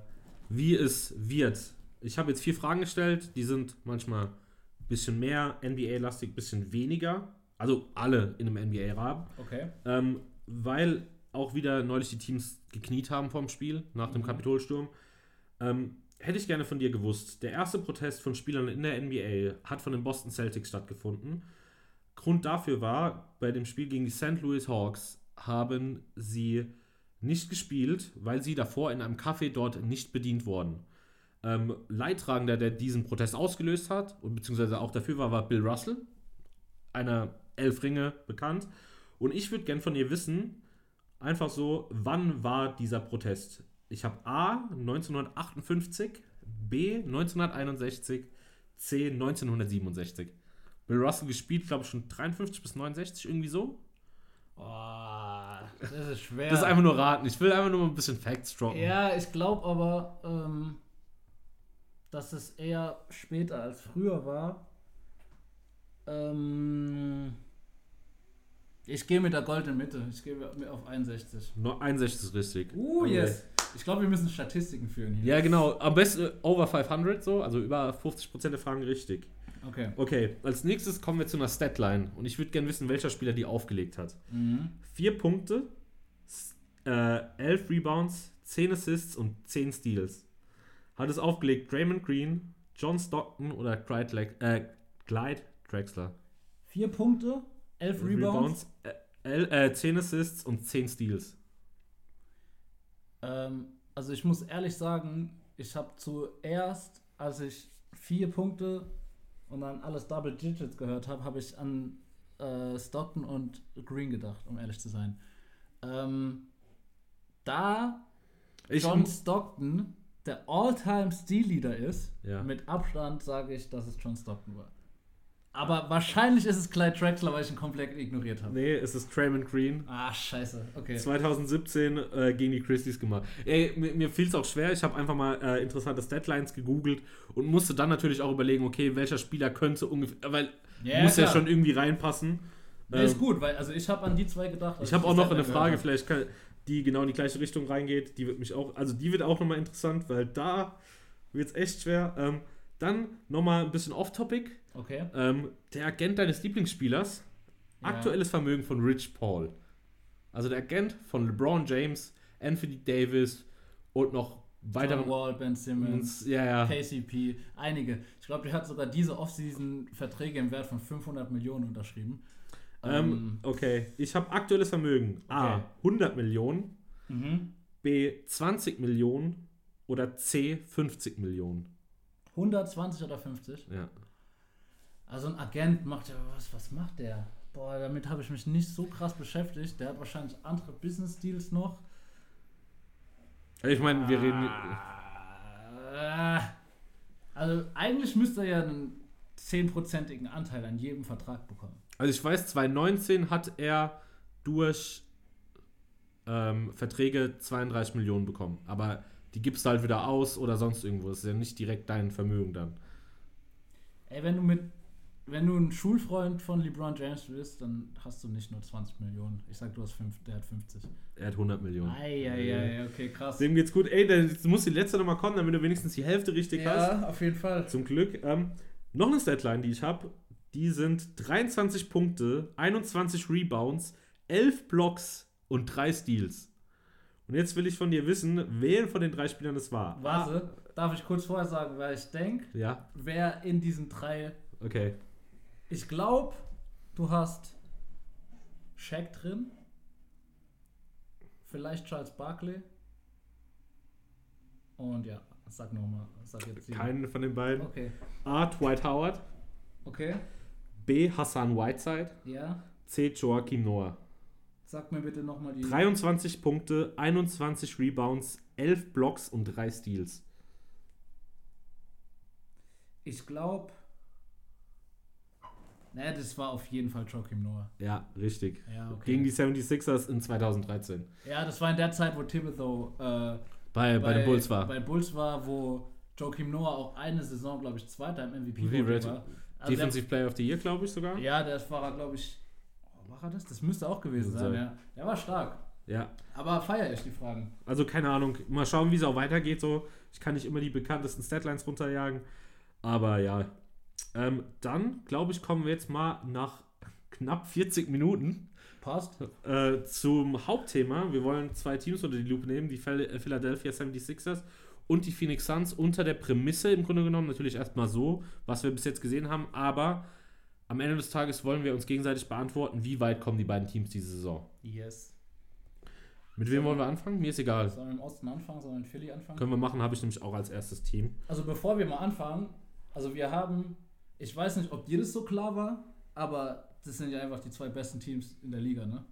S2: wie es wird. Ich habe jetzt vier Fragen gestellt, die sind manchmal ein bisschen mehr NBA-lastig, ein bisschen weniger. Also alle in einem NBA-Rahmen.
S3: Okay.
S2: Ähm, weil auch wieder neulich die Teams gekniet haben vorm Spiel, nach dem
S3: Mhm.
S2: Kapitolsturm. Ähm, hätte ich gerne von dir gewusst, der erste Protest von Spielern in der NBA hat von den Boston Celtics stattgefunden. Grund dafür war, bei dem Spiel gegen die St. Louis Hawks haben sie nicht gespielt, weil sie davor in einem Café dort nicht bedient wurden. Ähm, Leidtragender, der diesen Protest ausgelöst hat und beziehungsweise auch dafür war, war Bill Russell, einer Elf Ringe bekannt. Und ich würde gern von dir wissen, einfach so, wann war dieser Protest? Ich habe A 1958, B 1961, C 1967. Bill Russell gespielt, glaube ich, schon 53 bis 69, irgendwie so.
S3: Oh, das ist schwer.
S2: Das ist einfach nur raten. Ich will einfach nur mal ein bisschen Facts droppen.
S3: Ja, ich glaube aber, ähm, dass es eher später als früher war. Ähm, ich gehe mit der goldenen Mitte. Ich gehe mit- auf 61.
S2: Nur 61 ist richtig.
S3: Uh,
S2: Okay.
S3: yes. Ich glaube, wir müssen Statistiken führen hier.
S2: Ja, genau. Am besten äh, over 500 so, also über 50% der Fragen richtig.
S3: Okay.
S2: Okay, als nächstes kommen wir zu einer Statline und ich würde gerne wissen, welcher Spieler die aufgelegt hat.
S3: Mhm.
S2: Vier Punkte, äh, elf Rebounds, 10 Assists und 10 Steals. Hat es aufgelegt Draymond Green, John Stockton oder Clyde, äh, Clyde Drexler.
S3: Vier Punkte, elf Rebounds.
S2: äh, el- äh, 10 Assists und 10 Steals.
S3: Ähm, also ich muss ehrlich sagen, ich habe zuerst, als ich vier Punkte und dann alles Double Digits gehört habe, habe ich an äh, Stockton und Green gedacht, um ehrlich zu sein. Ähm, da
S2: Ich,
S3: John Stockton der All-Time Steal-Leader ist,
S2: Ja.
S3: mit Abstand sage ich, dass es John Stockton war. Aber wahrscheinlich ist es Clyde Drexler, weil ich ihn komplett ignoriert habe.
S2: Nee, es ist Draymond Green.
S3: Ah, scheiße. Okay.
S2: 2017 äh, gegen die Grizzlies gemacht. Ey, mir, mir fiel es auch schwer. Ich habe einfach mal äh, interessante Deadlines gegoogelt und musste dann natürlich auch überlegen, okay, welcher Spieler könnte ungefähr, weil
S3: Ja,
S2: muss ja
S3: klar.
S2: schon irgendwie reinpassen.
S3: Nee, ist
S2: Ähm,
S3: gut, weil also ich habe an die zwei gedacht.
S2: Ich habe auch noch eine Frage, vielleicht kann, die genau in die gleiche Richtung reingeht. Die wird mich auch, also die wird auch nochmal interessant, weil da wird es echt schwer. Ähm, dann nochmal ein bisschen off-topic.
S3: Okay.
S2: Ähm, der Agent deines Lieblingsspielers,
S3: Ja.
S2: aktuelles Vermögen von Rich Paul. Also der Agent von LeBron James, Anthony Davis und noch weitere.
S3: John Wall, Ben Simmons,
S2: Ja, ja.
S3: KCP, einige. Ich glaube, der hat sogar diese Offseason Verträge im Wert von 500 Millionen unterschrieben.
S2: Ähm, okay, ich habe aktuelles Vermögen. A.
S3: Okay.
S2: 100 Millionen,
S3: mhm.
S2: B. 20 Millionen oder C. 50 Millionen.
S3: 120 oder 50?
S2: Ja.
S3: Also ein Agent macht ja was, was macht der? Boah, damit habe ich mich nicht so krass beschäftigt. Der hat wahrscheinlich andere Business Deals noch.
S2: Ich meine, wir reden.
S3: Äh, Also eigentlich müsste er ja einen 10%igen Anteil an jedem Vertrag bekommen.
S2: Also ich weiß, 2019 hat er durch ähm, Verträge 32 Millionen bekommen. Aber die gibst du halt wieder aus oder sonst irgendwo. Das ist ja nicht direkt dein Vermögen dann.
S3: Ey, wenn du mit wenn du ein Schulfreund von LeBron James bist, dann hast du nicht nur 20 Millionen. Ich sag, du hast fünf, der hat 50.
S2: Er hat 100 Millionen.
S3: Eieiei, okay, krass.
S2: Dem geht's gut. Ey, dann muss die letzte nochmal kommen, damit du wenigstens die Hälfte richtig hast.
S3: Ja, auf jeden Fall.
S2: Zum Glück. Ähm, noch eine Statline, die ich habe. Die sind 23 Punkte, 21 Rebounds, 11 Blocks und 3 Steals. Und jetzt will ich von dir wissen, wer von den drei Spielern es war.
S3: Warte, darf ich kurz vorher sagen, weil ich denke,
S2: Ja,
S3: wer in diesen drei.
S2: okay.
S3: Ich glaube, du hast Shaq drin. Vielleicht Charles Barkley. Und ja, sag nochmal. Sag jetzt die-
S2: Keinen von den beiden.
S3: Okay.
S2: A. Dwight Howard.
S3: Okay.
S2: B. Hassan Whiteside.
S3: Ja.
S2: C. Joachim Noah.
S3: Sag mir bitte nochmal die.
S2: 23 Punkte, 21 Rebounds, 11 Blocks und 3 Steals.
S3: Ich glaube. Ne, das war auf jeden Fall Joachim Noah.
S2: Ja, richtig.
S3: Ja, okay.
S2: Gegen die 76ers in 2013.
S3: Ja, das war in der Zeit, wo Thibodeau äh,
S2: Bei, bei, den Bulls war.
S3: Bei Bulls war, wo Joachim Noah auch eine Saison, glaube ich, Zweiter im MVP war. Also
S2: Defensive Player of the Year, glaube ich sogar.
S3: ja, der war, glaube ich. Oh, war er das? Das müsste auch gewesen sein,
S2: sein.
S3: ja. Der war stark.
S2: Ja.
S3: Aber feier ich die Fragen.
S2: Also keine Ahnung. Mal schauen, wie es auch weitergeht. So. Ich kann nicht immer die bekanntesten Statlines runterjagen. Aber ja. Ähm, dann, glaube ich, kommen wir jetzt mal nach knapp 40 Minuten
S3: Passt.
S2: äh, zum Hauptthema. Wir wollen zwei Teams unter die Lupe nehmen, die äh, Philadelphia 76ers und die Phoenix Suns unter der Prämisse im Grunde genommen, natürlich erstmal so, was wir bis jetzt gesehen haben, aber am Ende des Tages wollen wir uns gegenseitig beantworten, wie weit kommen die beiden Teams diese Saison.
S3: Yes.
S2: Mit wem wollen wir anfangen? Mir ist egal.
S3: Sollen wir im Osten anfangen? Sollen wir in Philly anfangen?
S2: Können wir machen, habe ich nämlich auch als erstes Team.
S3: Also bevor wir mal anfangen, also wir haben, ich weiß nicht, ob dir das so klar war, aber das sind ja einfach die zwei besten Teams in der Liga, ne?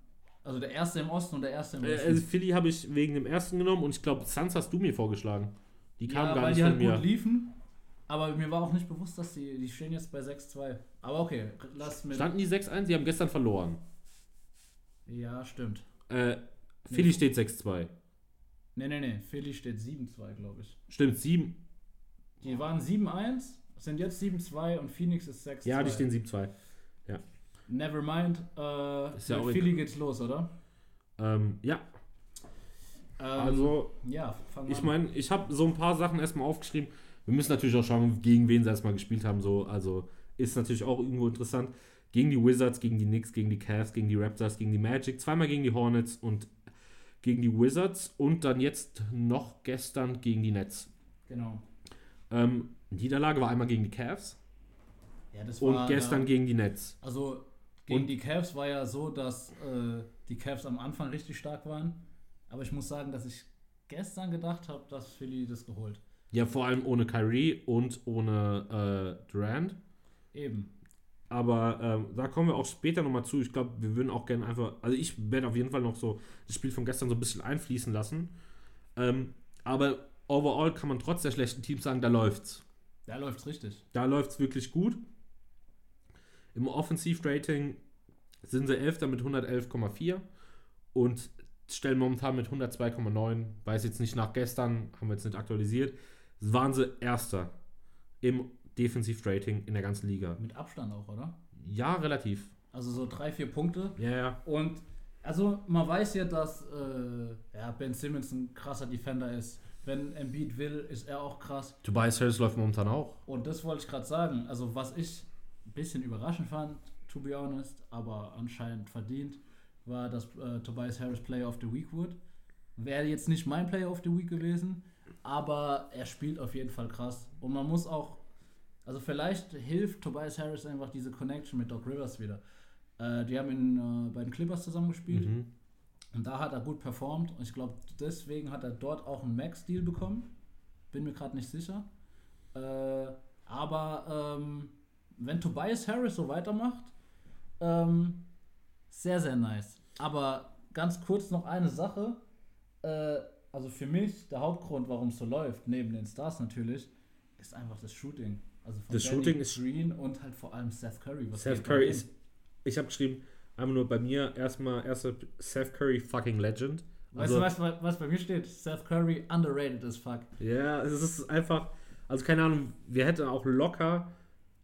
S3: Also der erste im Osten und der erste im
S2: Äh,
S3: Westen.
S2: also Philly habe ich wegen dem ersten genommen und ich glaube, Suns hast du mir vorgeschlagen. Die kamen
S3: ja,
S2: gar
S3: weil
S2: nicht
S3: die
S2: von
S3: halt
S2: mir.
S3: gut liefen, aber mir war auch nicht bewusst, dass die, die stehen jetzt bei 6-2. Aber okay, lass mit.
S2: Standen die 6-1? Die haben gestern verloren.
S3: Ja, stimmt.
S2: Äh, Philly
S3: Nee.
S2: steht 6-2.
S3: Nee, nee, nee, Philly steht 7-2, glaube ich.
S2: Stimmt, 7.
S3: Die waren 7-1, sind jetzt 7-2 und Phoenix ist 6-2.
S2: Ja, die stehen 7-2.
S3: Never mind, äh,
S2: Ist ja
S3: mit Philly geht's los, oder?
S2: Ähm, ja,
S3: Ähm,
S2: also
S3: ja, fangen wir
S2: ich meine, ich habe so ein paar Sachen erstmal aufgeschrieben. Wir müssen natürlich auch schauen, gegen wen sie erstmal gespielt haben. So, also ist natürlich auch irgendwo interessant. Gegen die Wizards, gegen die Knicks, gegen die Cavs, gegen die Raptors, gegen die Magic, zweimal gegen die Hornets und gegen die Wizards und dann jetzt noch gestern gegen die Nets.
S3: Genau.
S2: Ähm, Niederlage war einmal gegen die Cavs
S3: Ja, das
S2: und
S3: war,
S2: gestern
S3: ja,
S2: gegen die Nets.
S3: Also gegen
S2: Und-
S3: die Cavs war ja so, dass äh, die Cavs am Anfang richtig stark waren. Aber ich muss sagen, dass ich gestern gedacht habe, dass Philly das geholt.
S2: Ja, vor allem ohne Kyrie und ohne äh, Durant.
S3: Eben.
S2: Aber ähm, da kommen wir auch später nochmal zu. Ich glaube, wir würden auch gerne einfach, also ich werde auf jeden Fall noch so das Spiel von gestern so ein bisschen einfließen lassen. Ähm, aber overall kann man trotz der schlechten Teams sagen, da läuft's.
S3: Da läuft's richtig.
S2: Da läuft's wirklich gut. Im Offensivrating sind sie Elfter mit 111,4 und stellen momentan mit 102,9, weiß jetzt nicht nach gestern, haben wir jetzt nicht aktualisiert, waren sie Erster im Defensivrating in der ganzen Liga.
S3: Mit Abstand auch, oder?
S2: Ja, relativ.
S3: Also so drei, vier Punkte.
S2: Ja, ja.
S3: Und also man weiß ja, dass äh, ja, Ben Simmons ein krasser Defender ist. Wenn Embiid will, ist er auch krass.
S2: Tobias Harris läuft momentan auch.
S3: Und das wollte ich gerade sagen. Also was ich ein bisschen überraschend fand, to be honest, aber anscheinend verdient, war, dass äh, Tobias Harris Player of the Week wurde. Wäre jetzt nicht mein Player of the Week gewesen, aber er spielt auf jeden Fall krass. Und man muss auch, also vielleicht hilft Tobias Harris einfach diese Connection mit Doc Rivers wieder. Äh, die haben in, äh, bei den Clippers zusammengespielt
S2: Mhm.
S3: und da hat er gut performt. Und ich glaube, deswegen hat er dort auch einen Max-Deal bekommen. Bin mir gerade nicht sicher. Äh, aber ähm, wenn Tobias Harris so weitermacht, ähm, sehr, sehr nice. Aber ganz kurz noch eine Sache. Äh, also für mich, der Hauptgrund, warum es so läuft, neben den Stars natürlich, ist einfach das Shooting. Also von
S2: Das Shooting ist-
S3: Green und halt vor allem Seth Curry. Was
S2: Seth Curry ist, ich habe geschrieben, einmal nur bei mir erstmal, erster Seth Curry fucking Legend.
S3: Weißt du, was, was bei mir steht? Seth Curry underrated as fuck.
S2: Ja, es ist einfach, also keine Ahnung, wir hätten auch locker,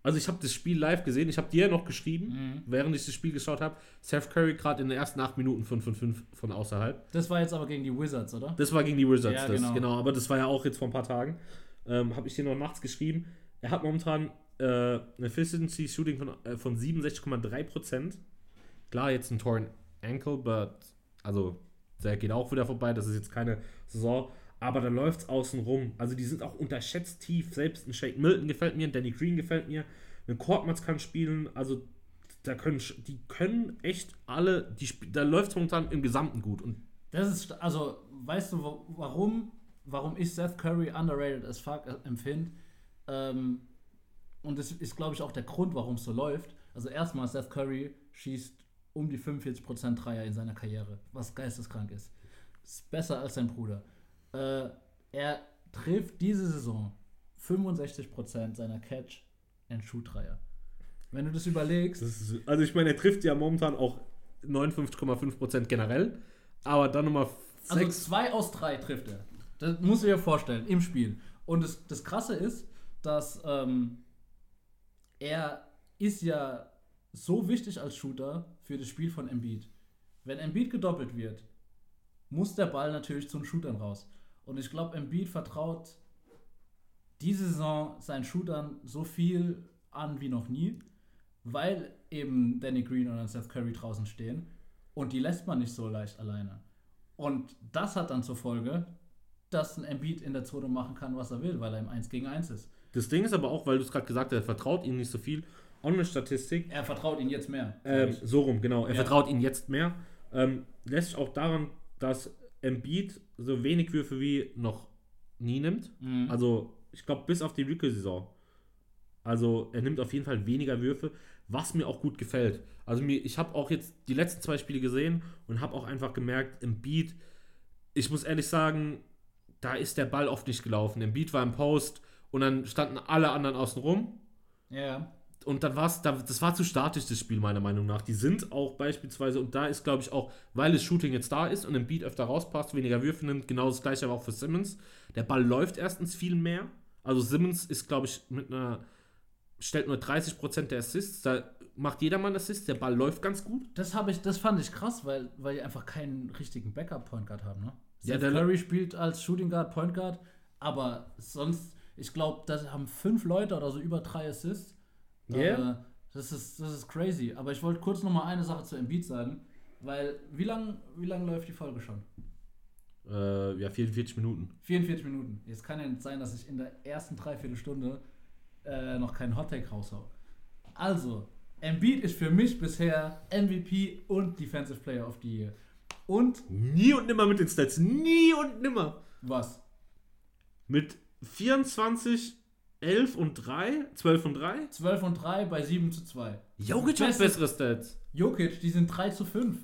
S2: also ich habe das Spiel live gesehen, ich habe dir noch geschrieben,
S3: Mhm.
S2: während ich das Spiel geschaut habe, Seth Curry gerade in den ersten 8 Minuten 5 von 5 von außerhalb.
S3: Das war jetzt aber gegen die Wizards, oder?
S2: Das war gegen die Wizards,
S3: Ja,
S2: das,
S3: genau.
S2: genau. aber das war ja auch jetzt vor ein paar Tagen. Ähm, habe ich dir noch nachts geschrieben. Er hat momentan äh, eine Efficiency Shooting von, äh, von 67,3%. Klar, jetzt ein Torn Ankle, but, also der geht auch wieder vorbei, das ist jetzt keine Saison. Aber da läuft es außen rum. Also die sind auch unterschätzt tief. Selbst ein Shake Milton gefällt mir, ein Danny Green gefällt mir, ein Kortmatz kann spielen. Also da können, die können echt alle, die, da läuft es momentan im Gesamten gut. Und
S3: Das ist, st- also, weißt du, wa- warum, warum ich Seth Curry underrated as fuck äh, empfinde? Ähm, und das ist, glaube ich, auch der Grund, warum es so läuft. Also, erstmal, Seth Curry schießt um die 45% Dreier in seiner Karriere, was geisteskrank ist. Ist besser als sein Bruder. Äh, er trifft diese Saison 65% seiner Catch and Shoot Dreier. Wenn du das überlegst,
S2: Das ist, also ich meine, er trifft ja momentan auch 59,5% generell, aber dann nochmal
S3: Also
S2: 6.
S3: zwei aus drei trifft er. Das musst du dir vorstellen, im Spiel. Und das, das Krasse ist, dass ähm, er ist ja so wichtig als Shooter für das Spiel von Embiid. Wenn Embiid gedoppelt wird, muss der Ball natürlich zu den Shootern raus. Und ich glaube, Embiid vertraut diese Saison seinen Shootern so viel an wie noch nie, weil eben Danny Green oder Seth Curry draußen stehen. Und die lässt man nicht so leicht alleine. Und das hat dann zur Folge, dass ein Embiid in der Zone machen kann, was er will, weil er im 1 gegen 1 ist.
S2: Das Ding ist aber auch, weil du es gerade gesagt hast, er vertraut ihnen nicht so viel. Auch eine Statistik.
S3: Er vertraut ihm jetzt mehr.
S2: Ähm, so rum, genau. Er
S3: Ja.
S2: vertraut ihnen jetzt mehr. Ähm, lässt sich auch daran, dass Embiid so wenig Würfe wie noch nie nimmt.
S3: Mhm.
S2: Also, ich glaube, bis auf die Rookie-Saison. Also, er nimmt auf jeden Fall weniger Würfe, was mir auch gut gefällt. Also, mir, ich habe auch jetzt die letzten zwei Spiele gesehen und habe auch einfach gemerkt, im Beat, ich muss ehrlich sagen, da ist der Ball oft nicht gelaufen. Im Beat war im Post und dann standen alle anderen außen rum.
S3: ja.
S2: Und dann war es, das war zu statisch, das Spiel, meiner Meinung nach. Die sind auch beispielsweise, und da ist, glaube ich, auch, weil das Shooting jetzt da ist und im Beat öfter rauspasst, weniger Würfe nimmt, genau das gleiche aber auch für Simmons. Der Ball läuft erstens viel mehr. Also Simmons ist, glaube ich, mit einer, stellt nur 30% der Assists. Da macht jedermann Assists, der Ball läuft ganz gut.
S3: Das, hab ich, das fand ich krass, weil, weil die einfach keinen richtigen Backup-Point Guard haben. Ne?
S2: Ja,
S3: Seth
S2: der-
S3: Curry spielt als Shooting Guard, Point Guard, aber sonst, ich glaube, da haben fünf Leute oder so über drei Assists.
S2: Yeah.
S3: Äh, das, ist, das ist crazy. Aber ich wollte kurz noch mal eine Sache zu Embiid sagen, weil wie lang, wie lang läuft die Folge schon?
S2: Äh, ja, 44 Minuten.
S3: 44 Minuten. Jetzt kann ja nicht sein, dass ich in der ersten Dreiviertelstunde äh, noch keinen Hottake raushau. Also, Embiid ist für mich bisher MVP und Defensive Player of the Year. Und
S2: Nie und nimmer mit den Stats. Nie und nimmer.
S3: was?
S2: Mit 24, 11 und 3, 12 und 3.
S3: 12 und 3 bei 7 zu 2.
S2: Jokic hat bessere Stats.
S3: Jokic, die sind 3 zu 5.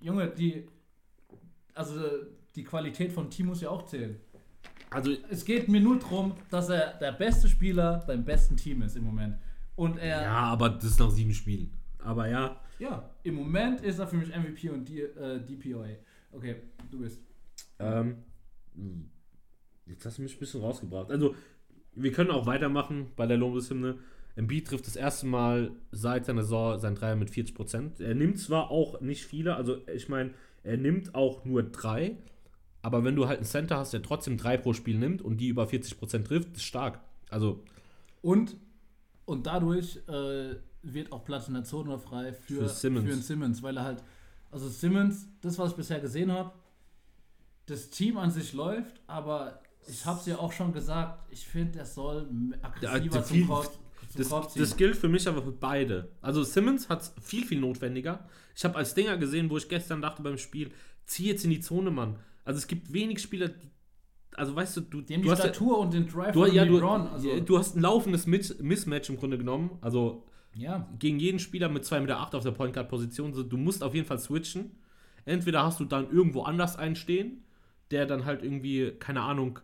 S3: Junge, die. Also, die Qualität vom Team muss ja auch zählen.
S2: Also,
S3: Es geht mir nur darum, dass er der beste Spieler beim besten Team ist im Moment. Und er.
S2: Ja, aber das ist nach sieben Spielen. Aber ja.
S3: Ja, im Moment ist er für mich MVP und D, äh, DPOA. Okay, du bist.
S2: Ähm, jetzt hast du mich ein bisschen rausgebracht. Also, wir können auch weitermachen bei der Lobeshymne. Embiid trifft das erste Mal seit seiner Saison sein Dreier mit 40%. Er nimmt zwar auch nicht viele, also ich meine, er nimmt auch nur drei, aber wenn du halt einen Center hast, der trotzdem drei pro Spiel nimmt und die über 40% trifft, ist stark. Also,
S3: Und, und dadurch äh, wird auch Platz in der Zone frei für,
S2: Für Simmons.
S3: für einen Simmons, weil er halt, also Simmons, das, was ich bisher gesehen habe, das Team an sich läuft, aber ich habe es ja auch schon gesagt, ich finde, er soll aggressiver
S2: Ja,
S3: zum
S2: viel-
S3: Korb, zum
S2: Das,
S3: Korb ziehen.
S2: das gilt für mich aber für beide. Also Simmons hat es viel, viel notwendiger. Ich habe als Dinger gesehen, wo ich gestern dachte beim Spiel, zieh jetzt in die Zone, Mann. Also es gibt wenig Spieler, also weißt du, du,
S3: haben
S2: du
S3: die
S2: hast ja,
S3: Statur und den Drive
S2: du,
S3: von
S2: ja, du,
S3: LeBron. Also,
S2: ja, du hast ein laufendes Mis Mismatch im Grunde genommen. Also
S3: ja,
S2: gegen jeden Spieler mit 2,8 Meter acht auf der Point Guard Position. So, du musst auf jeden Fall switchen. Entweder hast du dann irgendwo anders einstehen, der dann halt irgendwie, keine Ahnung,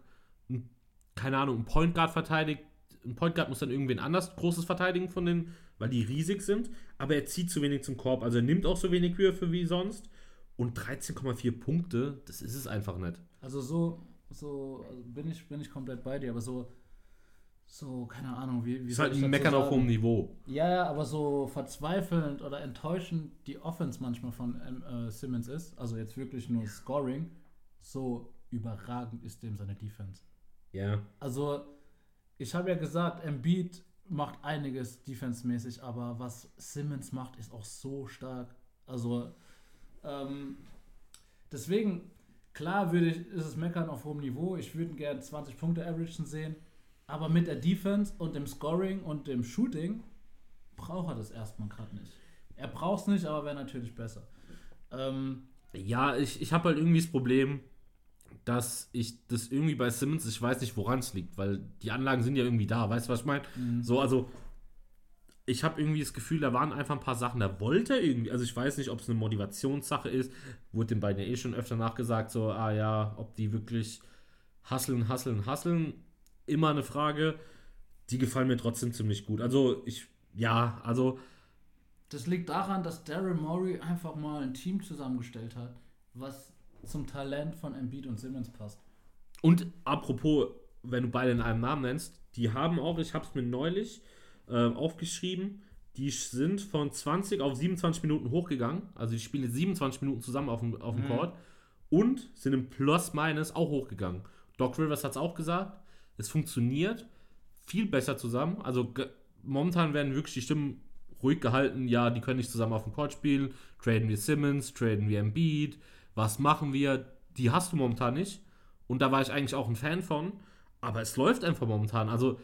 S2: keine Ahnung, ein Point Guard verteidigt. Ein Point Guard muss dann irgendwen anders Großes verteidigen von den, weil die riesig sind. Aber er zieht zu wenig zum Korb. Also er nimmt auch so wenig Würfe wie sonst. Und 13,4 Punkte, das ist es einfach nicht.
S3: also so, so also bin, ich, bin ich komplett bei dir, aber so, so, keine Ahnung, wie, wie
S2: Ist halt ein Meckern auf hohem Niveau.
S3: Ja, ja, aber so verzweifelnd oder enttäuschend die Offense manchmal von ähm, äh, Simmons ist, also jetzt wirklich nur Scoring, so überragend ist dem seine Defense.
S2: Ja.
S3: Also, ich habe ja gesagt, Embiid macht einiges defensemäßig, aber was Simmons macht, ist auch so stark. Also, ähm, deswegen, klar würde ich, ist es Meckern auf hohem Niveau. Ich würde gerne 20 Punkte averagen sehen, aber mit der Defense und dem Scoring und dem Shooting braucht er das erstmal gerade nicht. Er braucht es nicht, aber wäre natürlich besser. Ähm,
S2: Ja, ich, ich habe halt irgendwie das Problem, dass ich das irgendwie bei Simmons, ich weiß nicht, woran es liegt, weil die Anlagen sind ja irgendwie da, weißt du, was ich meine? So, also, ich habe irgendwie das Gefühl, da waren einfach ein paar Sachen, da wollte er irgendwie, also ich weiß nicht, ob es eine Motivationssache ist, wurde den beiden ja eh schon öfter nachgesagt, so, ah ja, ob die wirklich hasseln, hasseln, hasseln, immer eine Frage, die gefallen mir trotzdem ziemlich gut. Also, ich, ja, also,
S3: Das liegt daran, dass Daryl Morey einfach mal ein Team zusammengestellt hat, was zum Talent von Embiid und Simmons passt.
S2: Und apropos, wenn du beide in einem Namen nennst, die haben auch, ich habe es mir neulich äh, aufgeschrieben, die sind von 20 auf 27 Minuten hochgegangen. Also die spielen jetzt 27 Minuten zusammen auf dem, auf dem Court und sind im Plus-Minus auch hochgegangen. Doc Rivers hat es auch gesagt, es funktioniert viel besser zusammen. Also momentan werden wirklich die Stimmen ruhig gehalten. Ja, die können nicht zusammen auf dem Court spielen. Traden wir Simmons, traden wir Embiid. Was machen wir? Die hast du momentan nicht. Und da war ich eigentlich auch ein Fan von. Aber es läuft einfach momentan. Also,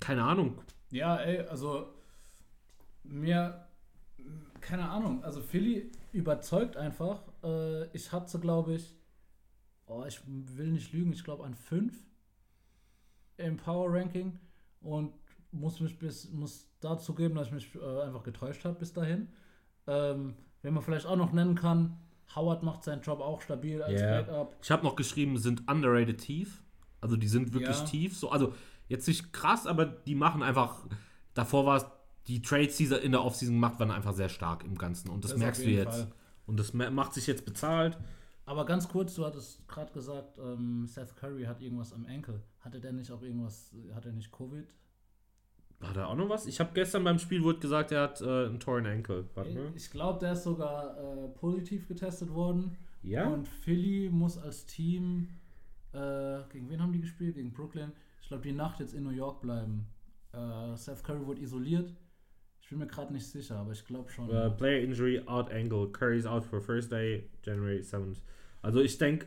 S2: keine Ahnung.
S3: Ja, ey, also mir, keine Ahnung, also Philly überzeugt einfach. Äh, ich hatte, glaube ich, oh, ich will nicht lügen, ich glaube an 5 im Power Ranking und muss mich bis, muss dazu geben, dass ich mich äh, einfach getäuscht habe bis dahin. Ähm, wenn man vielleicht auch noch nennen kann, Howard macht seinen Job auch stabil als
S2: Ja.
S3: Backup.
S2: Ich habe noch geschrieben, sind underrated tief. Also, die sind wirklich
S3: Ja.
S2: tief. So, also, jetzt nicht krass, aber die machen einfach. Davor war es, die Trades, die sie in der Offseason gemacht, waren einfach sehr stark im Ganzen. Und das,
S3: Das
S2: merkst du jetzt.
S3: Fall.
S2: Und das ma- macht sich jetzt bezahlt.
S3: Aber ganz kurz, du hattest gerade gesagt, ähm, Seth Curry hat irgendwas am Enkel. Hatte der nicht auch irgendwas, hat er nicht Covid?
S2: War da auch noch was? Ich habe gestern beim Spiel wurde gesagt, er hat äh, einen Torn Ankle. Warte mal.
S3: Ich glaube, der ist sogar äh, positiv getestet worden.
S2: Ja?
S3: Und Philly muss als Team, äh, gegen wen haben die gespielt? Gegen Brooklyn. Ich glaube, die Nacht jetzt in New York bleiben. Äh, Seth Curry wurde isoliert. Ich bin mir gerade nicht sicher, aber ich glaube schon.
S2: Uh, player injury, out ankle. Curry's out for Thursday, January 7th. Also ich denke,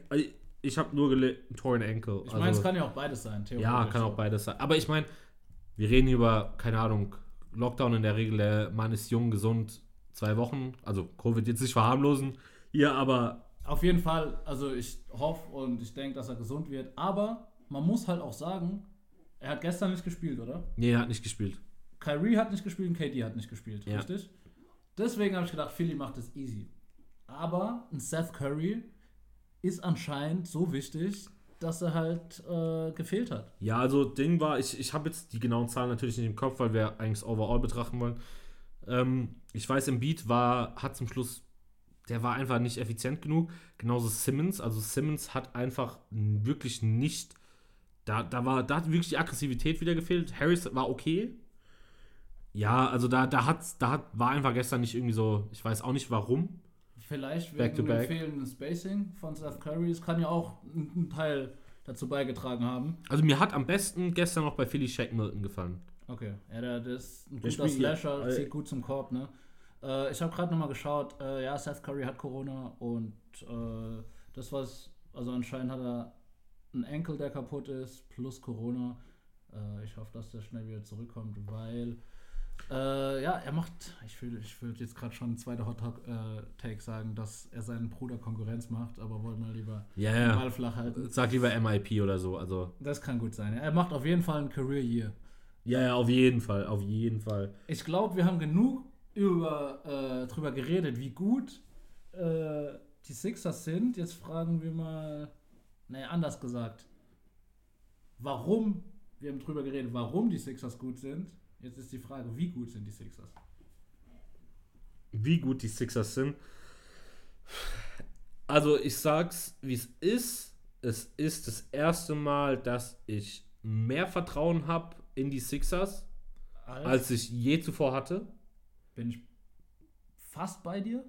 S2: ich habe nur gelitten, torn ankle.
S3: ich
S2: also,
S3: meine, es kann ja auch beides sein.
S2: Ja,
S3: theoretisch
S2: kann
S3: so.
S2: auch beides sein. Aber ich meine, wir reden hier über, keine Ahnung, Lockdown in der Regel, der Mann ist jung, gesund, zwei Wochen. Also Covid jetzt nicht verharmlosen hier, aber
S3: Auf jeden Fall, also ich hoffe und ich denke, dass er gesund wird. Aber man muss halt auch sagen, er hat gestern nicht gespielt, oder?
S2: nee, er hat nicht gespielt.
S3: Kyrie hat nicht gespielt und KD hat nicht gespielt,
S2: Ja.
S3: richtig? Deswegen habe ich gedacht, Philly macht es easy. Aber ein Seth Curry ist anscheinend so wichtig, dass er halt äh, gefehlt hat.
S2: Ja, also Ding war, ich, ich habe jetzt die genauen Zahlen natürlich nicht im Kopf, weil wir eigentlich overall betrachten wollen. Ähm, ich weiß, im Beat war, hat zum Schluss, der war einfach nicht effizient genug. Genauso Simmons. Also Simmons hat einfach wirklich nicht, da, da war, da hat wirklich die Aggressivität wieder gefehlt. Harris war okay. Ja, also da, da, hat's, da hat, war einfach gestern nicht irgendwie so, ich weiß auch nicht warum.
S3: Vielleicht
S2: Back to
S3: wegen dem
S2: back.
S3: fehlenden Spacing von Steph Curry. Es kann ja auch einen Teil dazu beigetragen haben.
S2: Also mir hat am besten gestern noch bei Philly Shaq Milton gefallen.
S3: Okay, ja, der, der ist ein guter Slasher,
S2: äh,
S3: zieht gut zum Korb, ne? Äh, ich habe gerade nochmal geschaut, äh, ja, Seth Curry hat Corona und äh, das was, also anscheinend hat er einen Enkel, der kaputt ist, plus Corona. Äh, ich hoffe, dass der schnell wieder zurückkommt, weil äh, ja, er macht, ich will, ich würde jetzt gerade schon zweite Hot äh, Take sagen, dass er seinen Bruder Konkurrenz macht, aber wollen wir lieber
S2: Ja, ja.
S3: Ball flach halten.
S2: Sag lieber MIP oder so. Also,
S3: Das kann gut sein. Er macht auf jeden Fall ein Career Year.
S2: ja, ja, auf jeden Fall, auf jeden Fall.
S3: Ich glaube, wir haben genug über, äh, drüber geredet, wie gut äh, die Sixers sind. Jetzt fragen wir mal, naja, anders gesagt, warum, wir haben drüber geredet, warum die Sixers gut sind. Jetzt ist die Frage, wie gut sind die Sixers?
S2: wie gut die Sixers sind. Also ich sag's, wie es ist. Es ist das erste Mal, dass ich mehr Vertrauen habe in die Sixers, als ich je zuvor hatte.
S3: bin ich fast bei dir.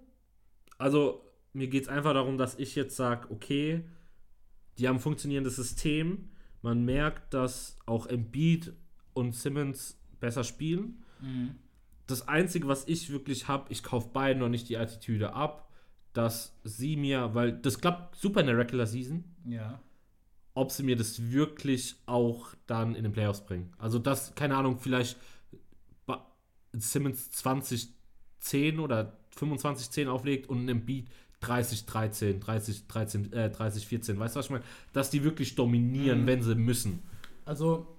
S2: Also mir geht's einfach darum, dass ich jetzt sage, okay, die haben ein funktionierendes System. Man merkt, dass auch Embiid und Simmons besser spielen. das Einzige, was ich wirklich habe, ich kaufe beiden noch nicht die Attitüde ab, dass sie mir, weil das klappt super in der Regular Season,
S3: Ja.
S2: ob sie mir das wirklich auch dann in den Playoffs bringen. Also das, keine Ahnung, vielleicht Simmons 2010 oder 25-10 auflegt und ein Beat 30-13, 30-13, äh, 30-14, weißt du, was ich meine? Dass die wirklich dominieren,
S3: Mhm.
S2: wenn sie müssen.
S3: Also,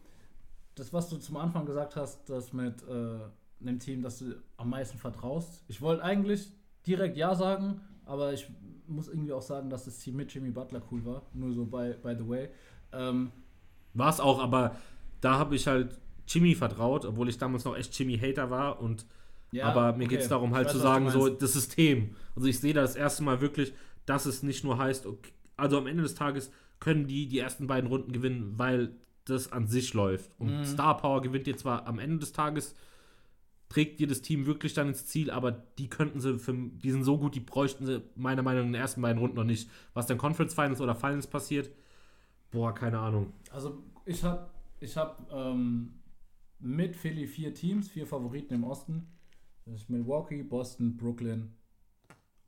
S3: das, was du zum Anfang gesagt hast, das mit äh, einem Team, das du am meisten vertraust. Ich wollte eigentlich direkt Ja sagen, aber ich muss irgendwie auch sagen, dass das Team mit Jimmy Butler cool war. Nur so by, by the way. Ähm,
S2: War es auch, aber da habe ich halt Jimmy vertraut, obwohl ich damals noch echt Jimmy-Hater war und
S3: ja,
S2: aber mir
S3: okay.
S2: geht es darum halt zu
S3: weiß, was
S2: sagen, so das System. Also ich sehe da das erste Mal wirklich, dass es nicht nur heißt, okay, also am Ende des Tages können die die ersten beiden Runden gewinnen, weil das an sich läuft. Und
S3: Mhm.
S2: Star Power gewinnt dir zwar am Ende des Tages, trägt dir das Team wirklich dann ins Ziel, aber die könnten sie, für, die sind so gut, die bräuchten sie meiner Meinung nach in den ersten beiden Runden noch nicht. Was dann Conference Finals oder Finals passiert, boah, keine Ahnung.
S3: Also, ich habe ich hab, ähm, mit Philly vier Teams, vier Favoriten im Osten. Das ist Milwaukee, Boston, Brooklyn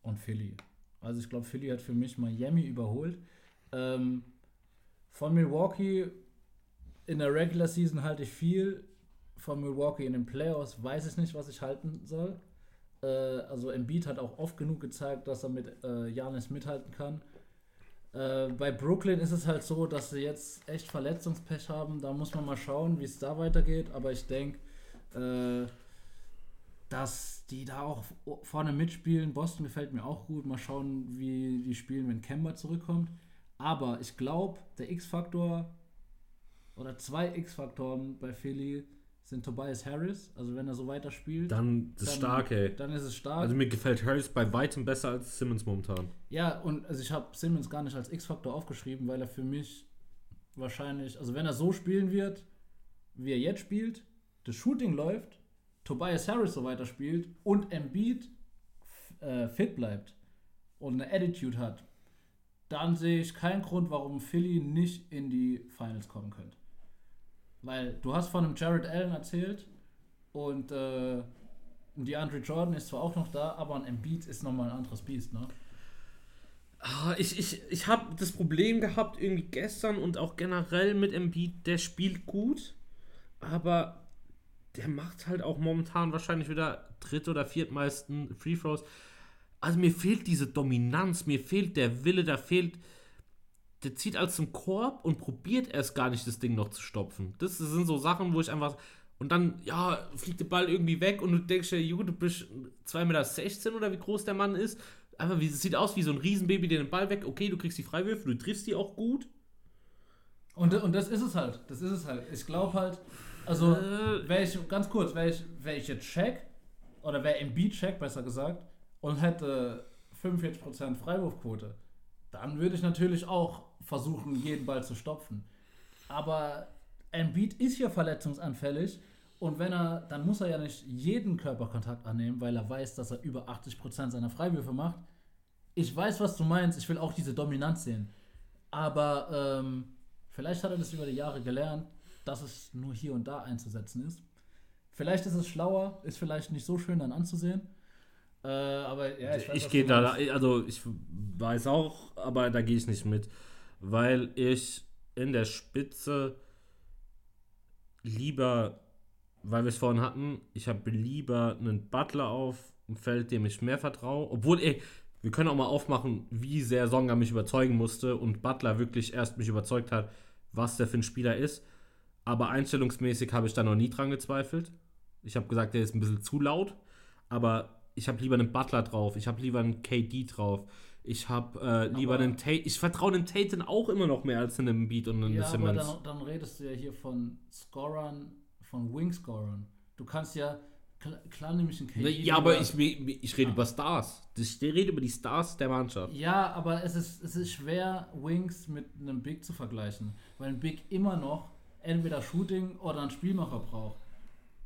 S3: und Philly. Also ich glaube, Philly hat für mich Miami überholt. Ähm, von Milwaukee in der Regular Season halte ich viel. Von Milwaukee in den Playoffs weiß ich nicht, was ich halten soll. Äh, also Embiid hat auch oft genug gezeigt, dass er mit äh, Janis mithalten kann. Äh, bei Brooklyn ist es halt so, dass sie jetzt echt Verletzungspech haben. Da muss man mal schauen, wie es da weitergeht. Aber ich denke, äh, dass die da auch vorne mitspielen. Boston gefällt mir auch gut. Mal schauen, wie die spielen, wenn Kemba zurückkommt. Aber ich glaube, der X-Faktor oder zwei X-Faktoren bei Philly sind Tobias Harris. Also wenn er so weiterspielt,
S2: Dann das
S3: Dann-
S2: stark, ey.
S3: dann ist es stark.
S2: Also mir gefällt Harris bei weitem besser als Simmons momentan.
S3: Ja, und also ich habe Simmons gar nicht als X-Faktor aufgeschrieben, weil er für mich wahrscheinlich, also wenn er so spielen wird, wie er jetzt spielt, das Shooting läuft, Tobias Harris so weiter spielt und Embiid äh, fit bleibt und eine Attitude hat, dann sehe ich keinen Grund, warum Philly nicht in die Finals kommen könnte. Weil du hast von einem Jared Allen erzählt und äh, die Andre Jordan ist zwar auch noch da, aber ein Embiid ist nochmal ein anderes Biest, ne?
S2: Ah, ich ich, ich habe das Problem gehabt, irgendwie gestern und auch generell mit Embiid, der spielt gut, aber der macht halt auch momentan wahrscheinlich wieder dritt- oder viertmeisten Free Throws. Also mir fehlt diese Dominanz, mir fehlt der Wille, da fehlt. Der zieht als zum Korb und probiert erst gar nicht, das Ding noch zu stopfen. Das sind so Sachen, wo ich einfach. Und dann, ja, fliegt der Ball irgendwie weg und du denkst dir, Junge, du bist 2,16 Meter oder wie groß der Mann ist. Einfach, wie, es sieht aus wie so ein Riesenbaby, der den Ball weg. Okay, du kriegst die Freiwürfe, du triffst die auch gut.
S3: Und, und das ist es halt. Das ist es halt. Ich glaube halt, also,
S2: Äh.
S3: wäre ich, ganz kurz, wäre ich, wär ich jetzt check, oder wäre im Beat check, besser gesagt, und hätte 45% Freiwurfquote, dann würde ich natürlich auch versuchen, jeden Ball zu stopfen. Aber Embiid ist ja verletzungsanfällig und wenn er, dann muss er ja nicht jeden Körperkontakt annehmen, weil er weiß, dass er über 80% seiner Freiwürfe macht. Ich weiß, was du meinst, ich will auch diese Dominanz sehen. Aber ähm, vielleicht hat er das über die Jahre gelernt, dass es nur hier und da einzusetzen ist. Vielleicht ist es schlauer, ist vielleicht nicht so schön dann anzusehen. Äh, aber ja, ich,
S2: Ich gehe da, also ich weiß auch, aber da gehe ich nicht mit, weil ich in der Spitze lieber, weil wir es vorhin hatten, ich habe lieber einen Butler auf dem Feld, dem ich mehr vertraue, obwohl, ey, wir können auch mal aufmachen, wie sehr Songa mich überzeugen musste und Butler wirklich erst mich überzeugt hat, was der für ein Spieler ist. Aber einstellungsmäßig habe ich da noch nie dran gezweifelt. Ich habe gesagt, der ist ein bisschen zu laut, aber ich habe lieber einen Butler drauf, ich habe lieber einen KD drauf, ich habe äh, lieber
S3: Aber-
S2: einen Tate, ich vertraue den Tatum auch immer noch mehr als einem Beat und einem
S3: Ja, aber
S2: Simmons.
S3: dann, dann redest du ja hier von Scorern, von Wing-Scorern. Du kannst ja, klar, klar nehme ich einen KD.
S2: Ne, ja, aber ich, ich rede über Stars. Ich rede über die Stars der Mannschaft.
S3: Ja, aber es ist, es ist schwer, Wings mit einem Big zu vergleichen, weil ein Big immer noch entweder Shooting oder einen Spielmacher braucht.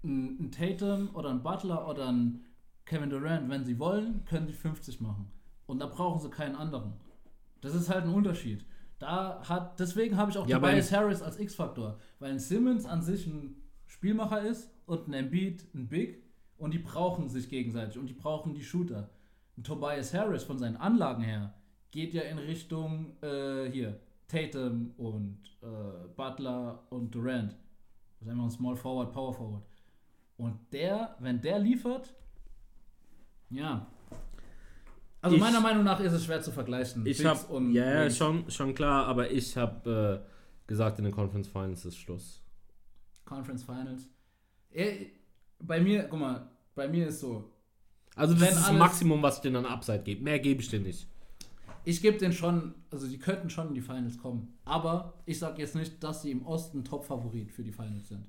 S3: Ein, ein Tatum oder ein Butler oder ein Kevin Durant, wenn sie wollen, können sie 50 machen. Und da brauchen sie keinen anderen. Das ist halt ein Unterschied. Da hat, deswegen habe ich auch
S2: Ja,
S3: Tobias Harris als X-Faktor, weil ein Simmons an sich ein Spielmacher ist und ein Embiid ein Big und die brauchen sich gegenseitig und die brauchen die Shooter. Ein Tobias Harris von seinen Anlagen her geht ja in Richtung äh, hier Tatum und äh, Butler und Durant. Das ist einfach ein Small Forward, Power Forward. Und der, wenn der liefert, ja. Also
S2: Ich-
S3: meiner Meinung nach ist es schwer zu vergleichen.
S2: Ich habe, ja, ja, schon, schon klar, aber ich habe äh, gesagt, in den Conference Finals ist Schluss.
S3: Conference Finals. Eh, Bei mir, guck mal, bei mir ist so,
S2: Also das ist das
S3: alles-
S2: Maximum, was ich denen an Upside gebe. Mehr gebe ich dir nicht.
S3: ich gebe den schon, also die könnten schon in die Finals kommen. Aber ich sage jetzt nicht, dass sie im Osten Top-Favorit für die Finals sind.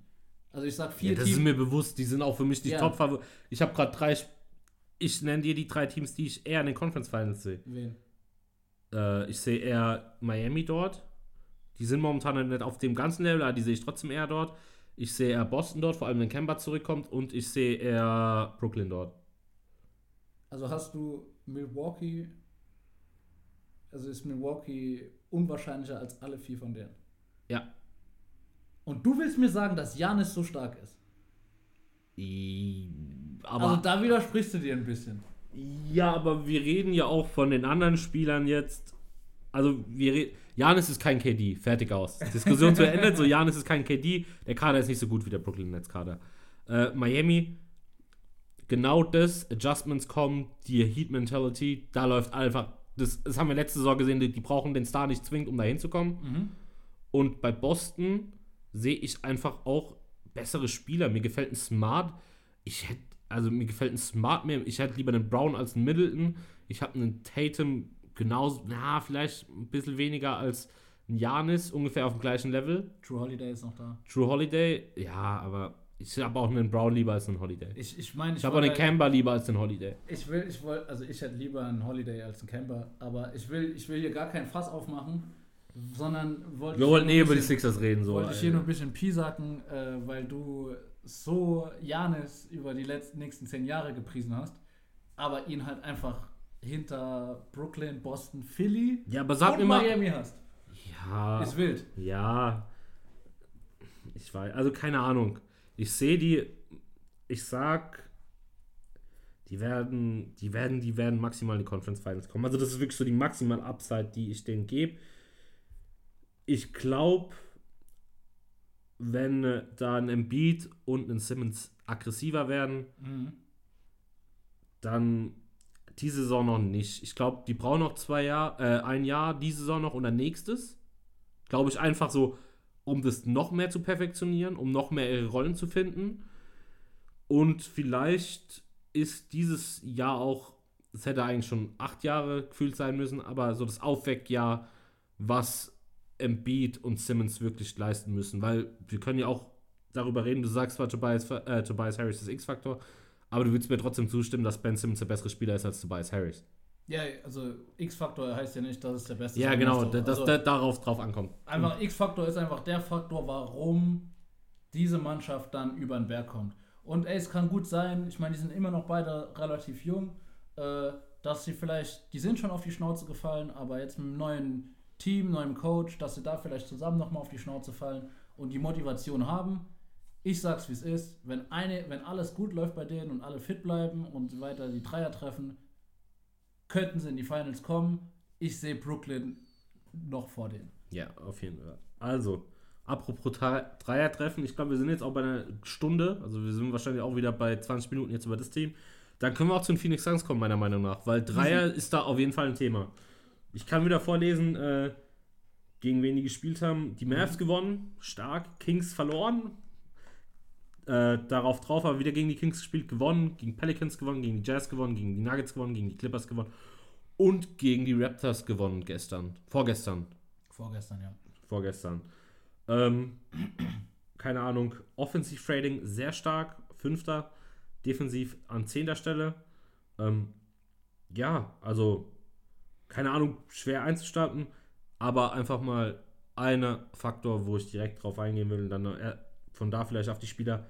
S3: Also ich sage vier
S2: Ja, das ist
S3: Teams.
S2: mir bewusst. Die sind auch für mich die
S3: Ja.
S2: top -Favor Ich habe gerade drei. Sp- Ich nenne dir die drei Teams, die ich eher in den Conference Finals sehe.
S3: Wen?
S2: Äh, ich sehe eher Miami dort. Die sind momentan nicht auf dem ganzen Level, aber die sehe ich trotzdem eher dort. Ich sehe eher Boston dort, vor allem wenn Kemba zurückkommt. Und ich sehe eher Brooklyn dort.
S3: Also hast du Milwaukee, also ist Milwaukee unwahrscheinlicher als alle vier von denen.
S2: Ja.
S3: Und du willst mir sagen, dass Janis so stark ist.
S2: I- Aber,
S3: also da widersprichst du dir ein bisschen.
S2: ja, aber wir reden ja auch von den anderen Spielern jetzt. Also, wir reden. Janis ist kein KD. Fertig aus. Diskussion zu Ende. So, Janis ist kein KD. Der Kader ist nicht so gut wie der Brooklyn Nets Kader. Äh, Miami, genau das. Adjustments kommen. Die Heat Mentality. Da läuft einfach. Das, das haben wir letzte Saison gesehen. Die, die brauchen den Star nicht zwingend, um da hinzukommen. Und bei Boston sehe ich einfach auch bessere Spieler. Mir gefällt ein Smart. Ich hätte, also mir gefällt ein Smart mehr. Ich hätte lieber einen Brown als einen Middleton. Ich habe einen Tatum genauso, na, vielleicht ein bisschen weniger als ein Janis, ungefähr auf dem gleichen Level.
S3: True Holiday ist noch da.
S2: True Holiday, ja, aber ich habe auch einen Brown lieber als einen Holiday.
S3: Ich, ich meine,
S2: Ich habe auch einen Camber lieber als den Holiday.
S3: Ich will, ich wollte, also ich hätte lieber einen Holiday als einen Camper, aber ich will, ich will hier gar kein Fass aufmachen, sondern wollte
S2: Wir
S3: ich
S2: wollten
S3: hier
S2: eh über
S3: ein
S2: die
S3: bisschen-
S2: Sixers reden, so.
S3: Wollte ich hier nur ein bisschen piesacken, äh, weil du so Janis über die letzten nächsten zehn Jahre gepriesen hast, aber ihn halt einfach hinter Brooklyn, Boston, Philly
S2: ja, aber sag
S3: und
S2: mir mal.
S3: Miami hast.
S2: Ja.
S3: Ist wild.
S2: Ja. Ich weiß, also keine Ahnung. Ich sehe die, ich sag, die werden, die werden, die werden maximal in die Conference Finals kommen. Also das ist wirklich so die maximal Upside, die ich denen gebe. Ich glaube, wenn äh, da ein Embiid und ein Simmons aggressiver werden,
S3: Mhm.
S2: dann diese Saison noch nicht. Ich glaube, die brauchen noch zwei Jahre, äh, ein Jahr, diese Saison noch und dann nächstes. Glaube ich einfach so, um das noch mehr zu perfektionieren, um noch mehr ihre Rollen zu finden. Und vielleicht ist dieses Jahr auch, es hätte eigentlich schon acht Jahre gefühlt sein müssen, aber so das Aufweckjahr, was Embiid und Simmons wirklich leisten müssen, weil wir können ja auch darüber reden, du sagst zwar Tobias, äh, Tobias Harris ist X-Faktor, aber du würdest mir trotzdem zustimmen, dass Ben Simmons der bessere Spieler ist als Tobias Harris.
S3: Ja, also X-Faktor heißt ja nicht, dass es der beste
S2: Ja, genau,
S3: muss.
S2: da- dass
S3: Also,
S2: da, darauf drauf ankommt.
S3: Einfach X-Faktor ist einfach der Faktor, warum diese Mannschaft dann über den Berg kommt. Und ey, es kann gut sein, ich meine, die sind immer noch beide relativ jung, äh, dass sie vielleicht, die sind schon auf die Schnauze gefallen, aber jetzt mit einem neuen Team, neuem Coach, dass sie da vielleicht zusammen nochmal auf die Schnauze fallen und die Motivation haben. Ich sag's wie es ist, wenn eine, wenn alles gut läuft bei denen und alle fit bleiben und weiter die Dreier treffen, könnten sie in die Finals kommen. Ich sehe Brooklyn noch vor denen.
S2: Ja, auf jeden Fall. Also, apropos Dre- Dreier-Treffen, ich glaube, wir sind jetzt auch bei einer Stunde, also wir sind wahrscheinlich auch wieder bei 20 Minuten jetzt über das Team. Dann können wir auch zu den Phoenix Suns kommen, meiner Meinung nach, weil Dreier ist da auf jeden Fall ein Thema. Ich kann wieder vorlesen, äh, gegen wen die gespielt haben. Die Mavs gewonnen, stark, Kings verloren. Äh, darauf drauf aber wieder gegen die Kings gespielt, gewonnen, gegen Pelicans gewonnen, gegen die Jazz gewonnen, gegen die Nuggets gewonnen, gegen die Clippers gewonnen und gegen die Raptors gewonnen gestern, vorgestern
S3: Vorgestern, ja.
S2: vorgestern. Ähm, keine Ahnung, Offensive Rating sehr stark, fünfter, defensiv an zehnter Stelle. Ähm, ja, also keine Ahnung, schwer einzustarten, aber einfach mal einer Faktor, wo ich direkt drauf eingehen will, und dann äh, von da vielleicht auf die Spieler.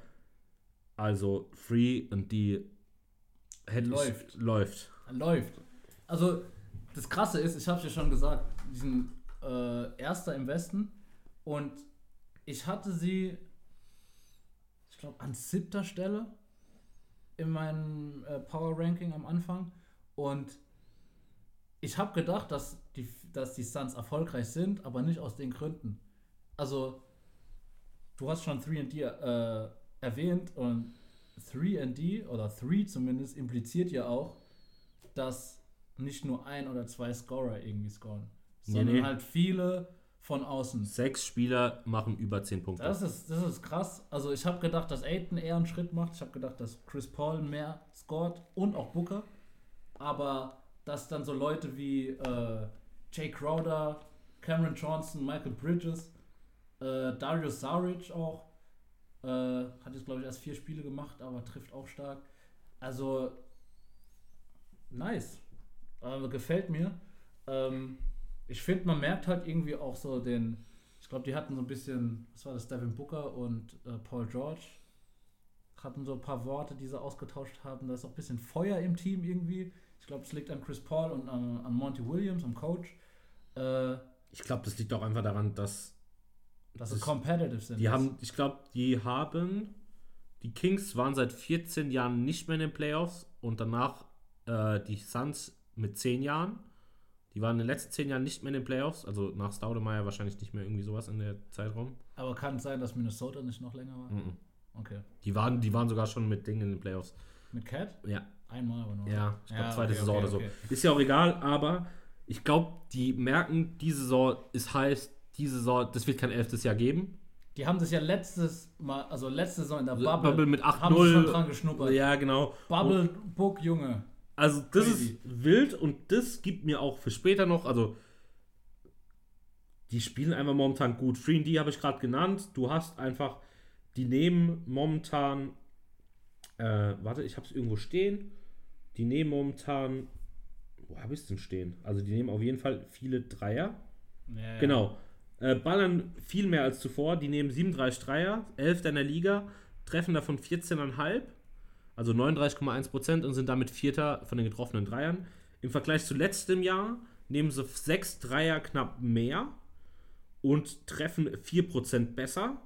S2: Also Free und die hätte
S3: Läuft.
S2: läuft.
S3: Läuft. Also, das Krasse ist, ich habe es ja schon gesagt, die sind äh, Erster im Westen und ich hatte sie, ich glaube, an siebter Stelle in meinem äh, Power Ranking am Anfang und ich habe gedacht, dass die, dass die Suns erfolgreich sind, aber nicht aus den Gründen. Also, du hast schon 3D äh, erwähnt und 3D oder 3 zumindest impliziert ja auch, dass nicht nur ein oder zwei Scorer irgendwie scoren,
S2: Nee,
S3: sondern
S2: nee.
S3: halt viele von außen.
S2: Sechs Spieler machen über 10 Punkte.
S3: Das ist, das ist krass. Also ich habe gedacht, dass Aiton eher einen Schritt macht. Ich habe gedacht, dass Chris Paul mehr scored und auch Booker. Aber dass dann so Leute wie äh, Jay Crowder, Cameron Johnson, Michael Bridges, äh, Darius Saric auch, äh, hat jetzt glaube ich erst vier Spiele gemacht, aber trifft auch stark. Also nice. Äh, gefällt mir. Ähm, ich finde, man merkt halt irgendwie auch so den, ich glaube, die hatten so ein bisschen, was war das, Devin Booker und äh, Paul George hatten so ein paar Worte, die sie ausgetauscht haben. Da ist auch ein bisschen Feuer im Team irgendwie. Ich glaube, es liegt an Chris Paul und an, an Monty Williams, am Coach, äh,
S2: Ich glaube, das liegt auch einfach daran, dass
S3: dass sie
S2: Das-
S3: competitive sind.
S2: die haben, ich glaube, die haben, die Kings waren seit 14 Jahren nicht mehr in den Playoffs und danach äh, die Suns mit 10 Jahren. Die waren in den letzten 10 Jahren nicht mehr in den Playoffs, also nach Staudemeyer wahrscheinlich nicht mehr irgendwie sowas in der Zeitraum.
S3: Aber kann es sein, dass Minnesota nicht noch länger war?
S2: Mhm.
S3: Okay.
S2: Die waren, die waren sogar schon mit Dingen in den Playoffs.
S3: Mit Cat?
S2: Ja,
S3: Einmal aber nur.
S2: ja, ich glaube
S3: Ja,
S2: zweite
S3: okay,
S2: Saison
S3: okay,
S2: oder so.
S3: okay.
S2: Ist ja auch egal, aber ich glaube, die merken, diese Saison ist heiß, diese Saison, das wird kein elftes Jahr geben.
S3: Die haben das ja letztes Mal, also letzte Saison in der
S2: Bubble,
S3: Bubble,
S2: mit
S3: haben sie schon
S2: 8-0.
S3: dran geschnuppert.
S2: Ja, genau.
S3: Bubble Book, Junge.
S2: Also das
S3: Crazy.
S2: ist wild und das gibt mir auch für später noch, also die spielen einfach momentan gut. Free D habe ich gerade genannt. Du hast einfach, die nehmen momentan, äh, warte, ich habe es irgendwo stehen. Die nehmen momentan, wo habe ich es denn stehen? Also die nehmen auf jeden Fall viele Dreier.
S3: Ja.
S2: Genau. Äh, ballern viel mehr als zuvor. Die nehmen 37 Dreier, 11 in der Liga, treffen davon 14,5, also 39,1 Prozent und sind damit Vierter von den getroffenen Dreiern. Im Vergleich zu letztem Jahr nehmen sie 6 Dreier knapp mehr und treffen 4% besser.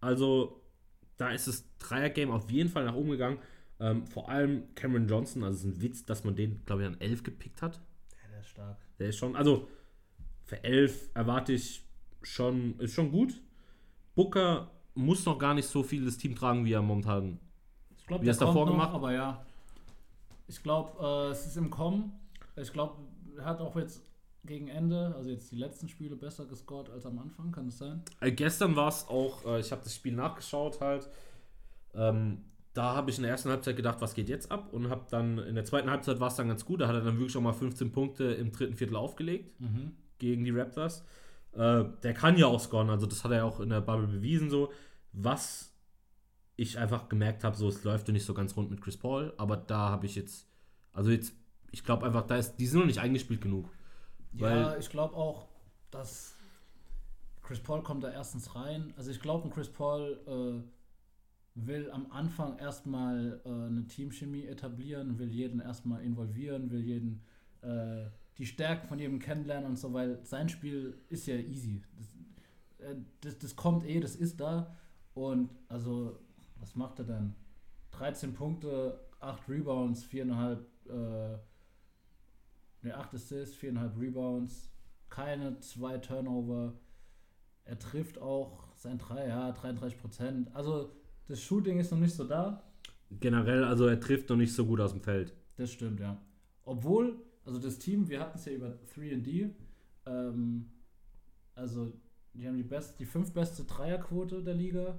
S2: Also da ist das Dreier-Game auf jeden Fall nach oben gegangen. Ähm, vor allem Cameron Johnson, also es ist ein Witz, dass man den, glaube ich, an 11 gepickt hat.
S3: Ja, der ist stark.
S2: Der ist schon, also für 11 erwarte ich schon, ist schon gut. Booker muss noch gar nicht so viel das Team tragen, wie er momentan.
S3: Ich glaube,
S2: Wie
S3: der
S2: hast du davor
S3: noch,
S2: gemacht?
S3: aber ja. Ich glaube, äh, es ist im Kommen. Ich glaube, er hat auch jetzt gegen Ende, also jetzt die letzten Spiele, besser gescored als am Anfang, kann es sein?
S2: Äh, gestern war es auch, äh, ich habe das Spiel nachgeschaut halt. Ähm, da habe ich in der ersten Halbzeit gedacht, was geht jetzt ab? Und habe dann in der zweiten Halbzeit war es dann ganz gut. Da hat er dann wirklich auch mal 15 Punkte im dritten Viertel aufgelegt. gegen die Raptors. Äh, der kann ja auch scoren, also das hat er auch in der Bubble bewiesen so. Was ich einfach gemerkt habe, so es läuft nicht so ganz rund mit Chris Paul, aber da habe ich jetzt, also jetzt, ich glaube einfach, da ist, die sind noch nicht eingespielt genug.
S3: Ja, ich glaube auch, dass Chris Paul kommt da erstens rein. Also ich glaube, ein Chris Paul äh, will am Anfang erstmal äh, eine Teamchemie etablieren, will jeden erstmal involvieren, will jeden äh, die Stärken von jedem kennenlernen und so, weil sein Spiel ist ja easy. Das, äh, das, das kommt eh, das ist da. Und also, was macht er dann? 13 Punkte, 8 Rebounds, 4,5, äh, ne, 8 Assists, 4,5 Rebounds, keine zwei Turnover. Er trifft auch sein 3, ja, 33 Prozent. Also, das Shooting ist noch nicht so da.
S2: Generell, also er trifft noch nicht so gut aus dem Feld.
S3: Das stimmt, ja. Obwohl, also das Team, wir hatten es ja über 3D, ähm, also die haben die, best, die fünf beste Dreierquote der Liga.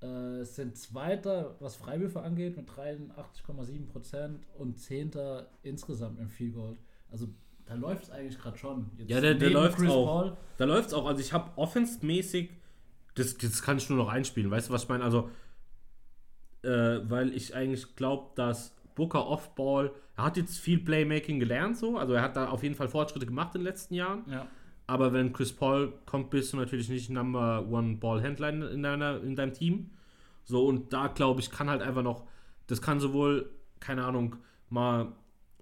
S3: Äh, sind Zweiter, was Freiwürfe angeht, mit 83,7% und Zehnter insgesamt im Field Goal. Also da läuft es eigentlich gerade schon.
S2: Jetzt ja, der, der läuft auch. Paul. Da läuft es auch. Also ich habe offensmäßig, das, das kann ich nur noch einspielen. Weißt du, was ich meine? Also, äh, weil ich eigentlich glaube, dass Booker Offball, er hat jetzt viel Playmaking gelernt, so. Also er hat da auf jeden Fall Fortschritte gemacht in den letzten Jahren.
S3: Ja.
S2: Aber wenn Chris Paul kommt, bist du natürlich nicht Number One Ballhändler in, deiner, in deinem Team. So, und da glaube ich, kann halt einfach noch, das kann sowohl, keine Ahnung, mal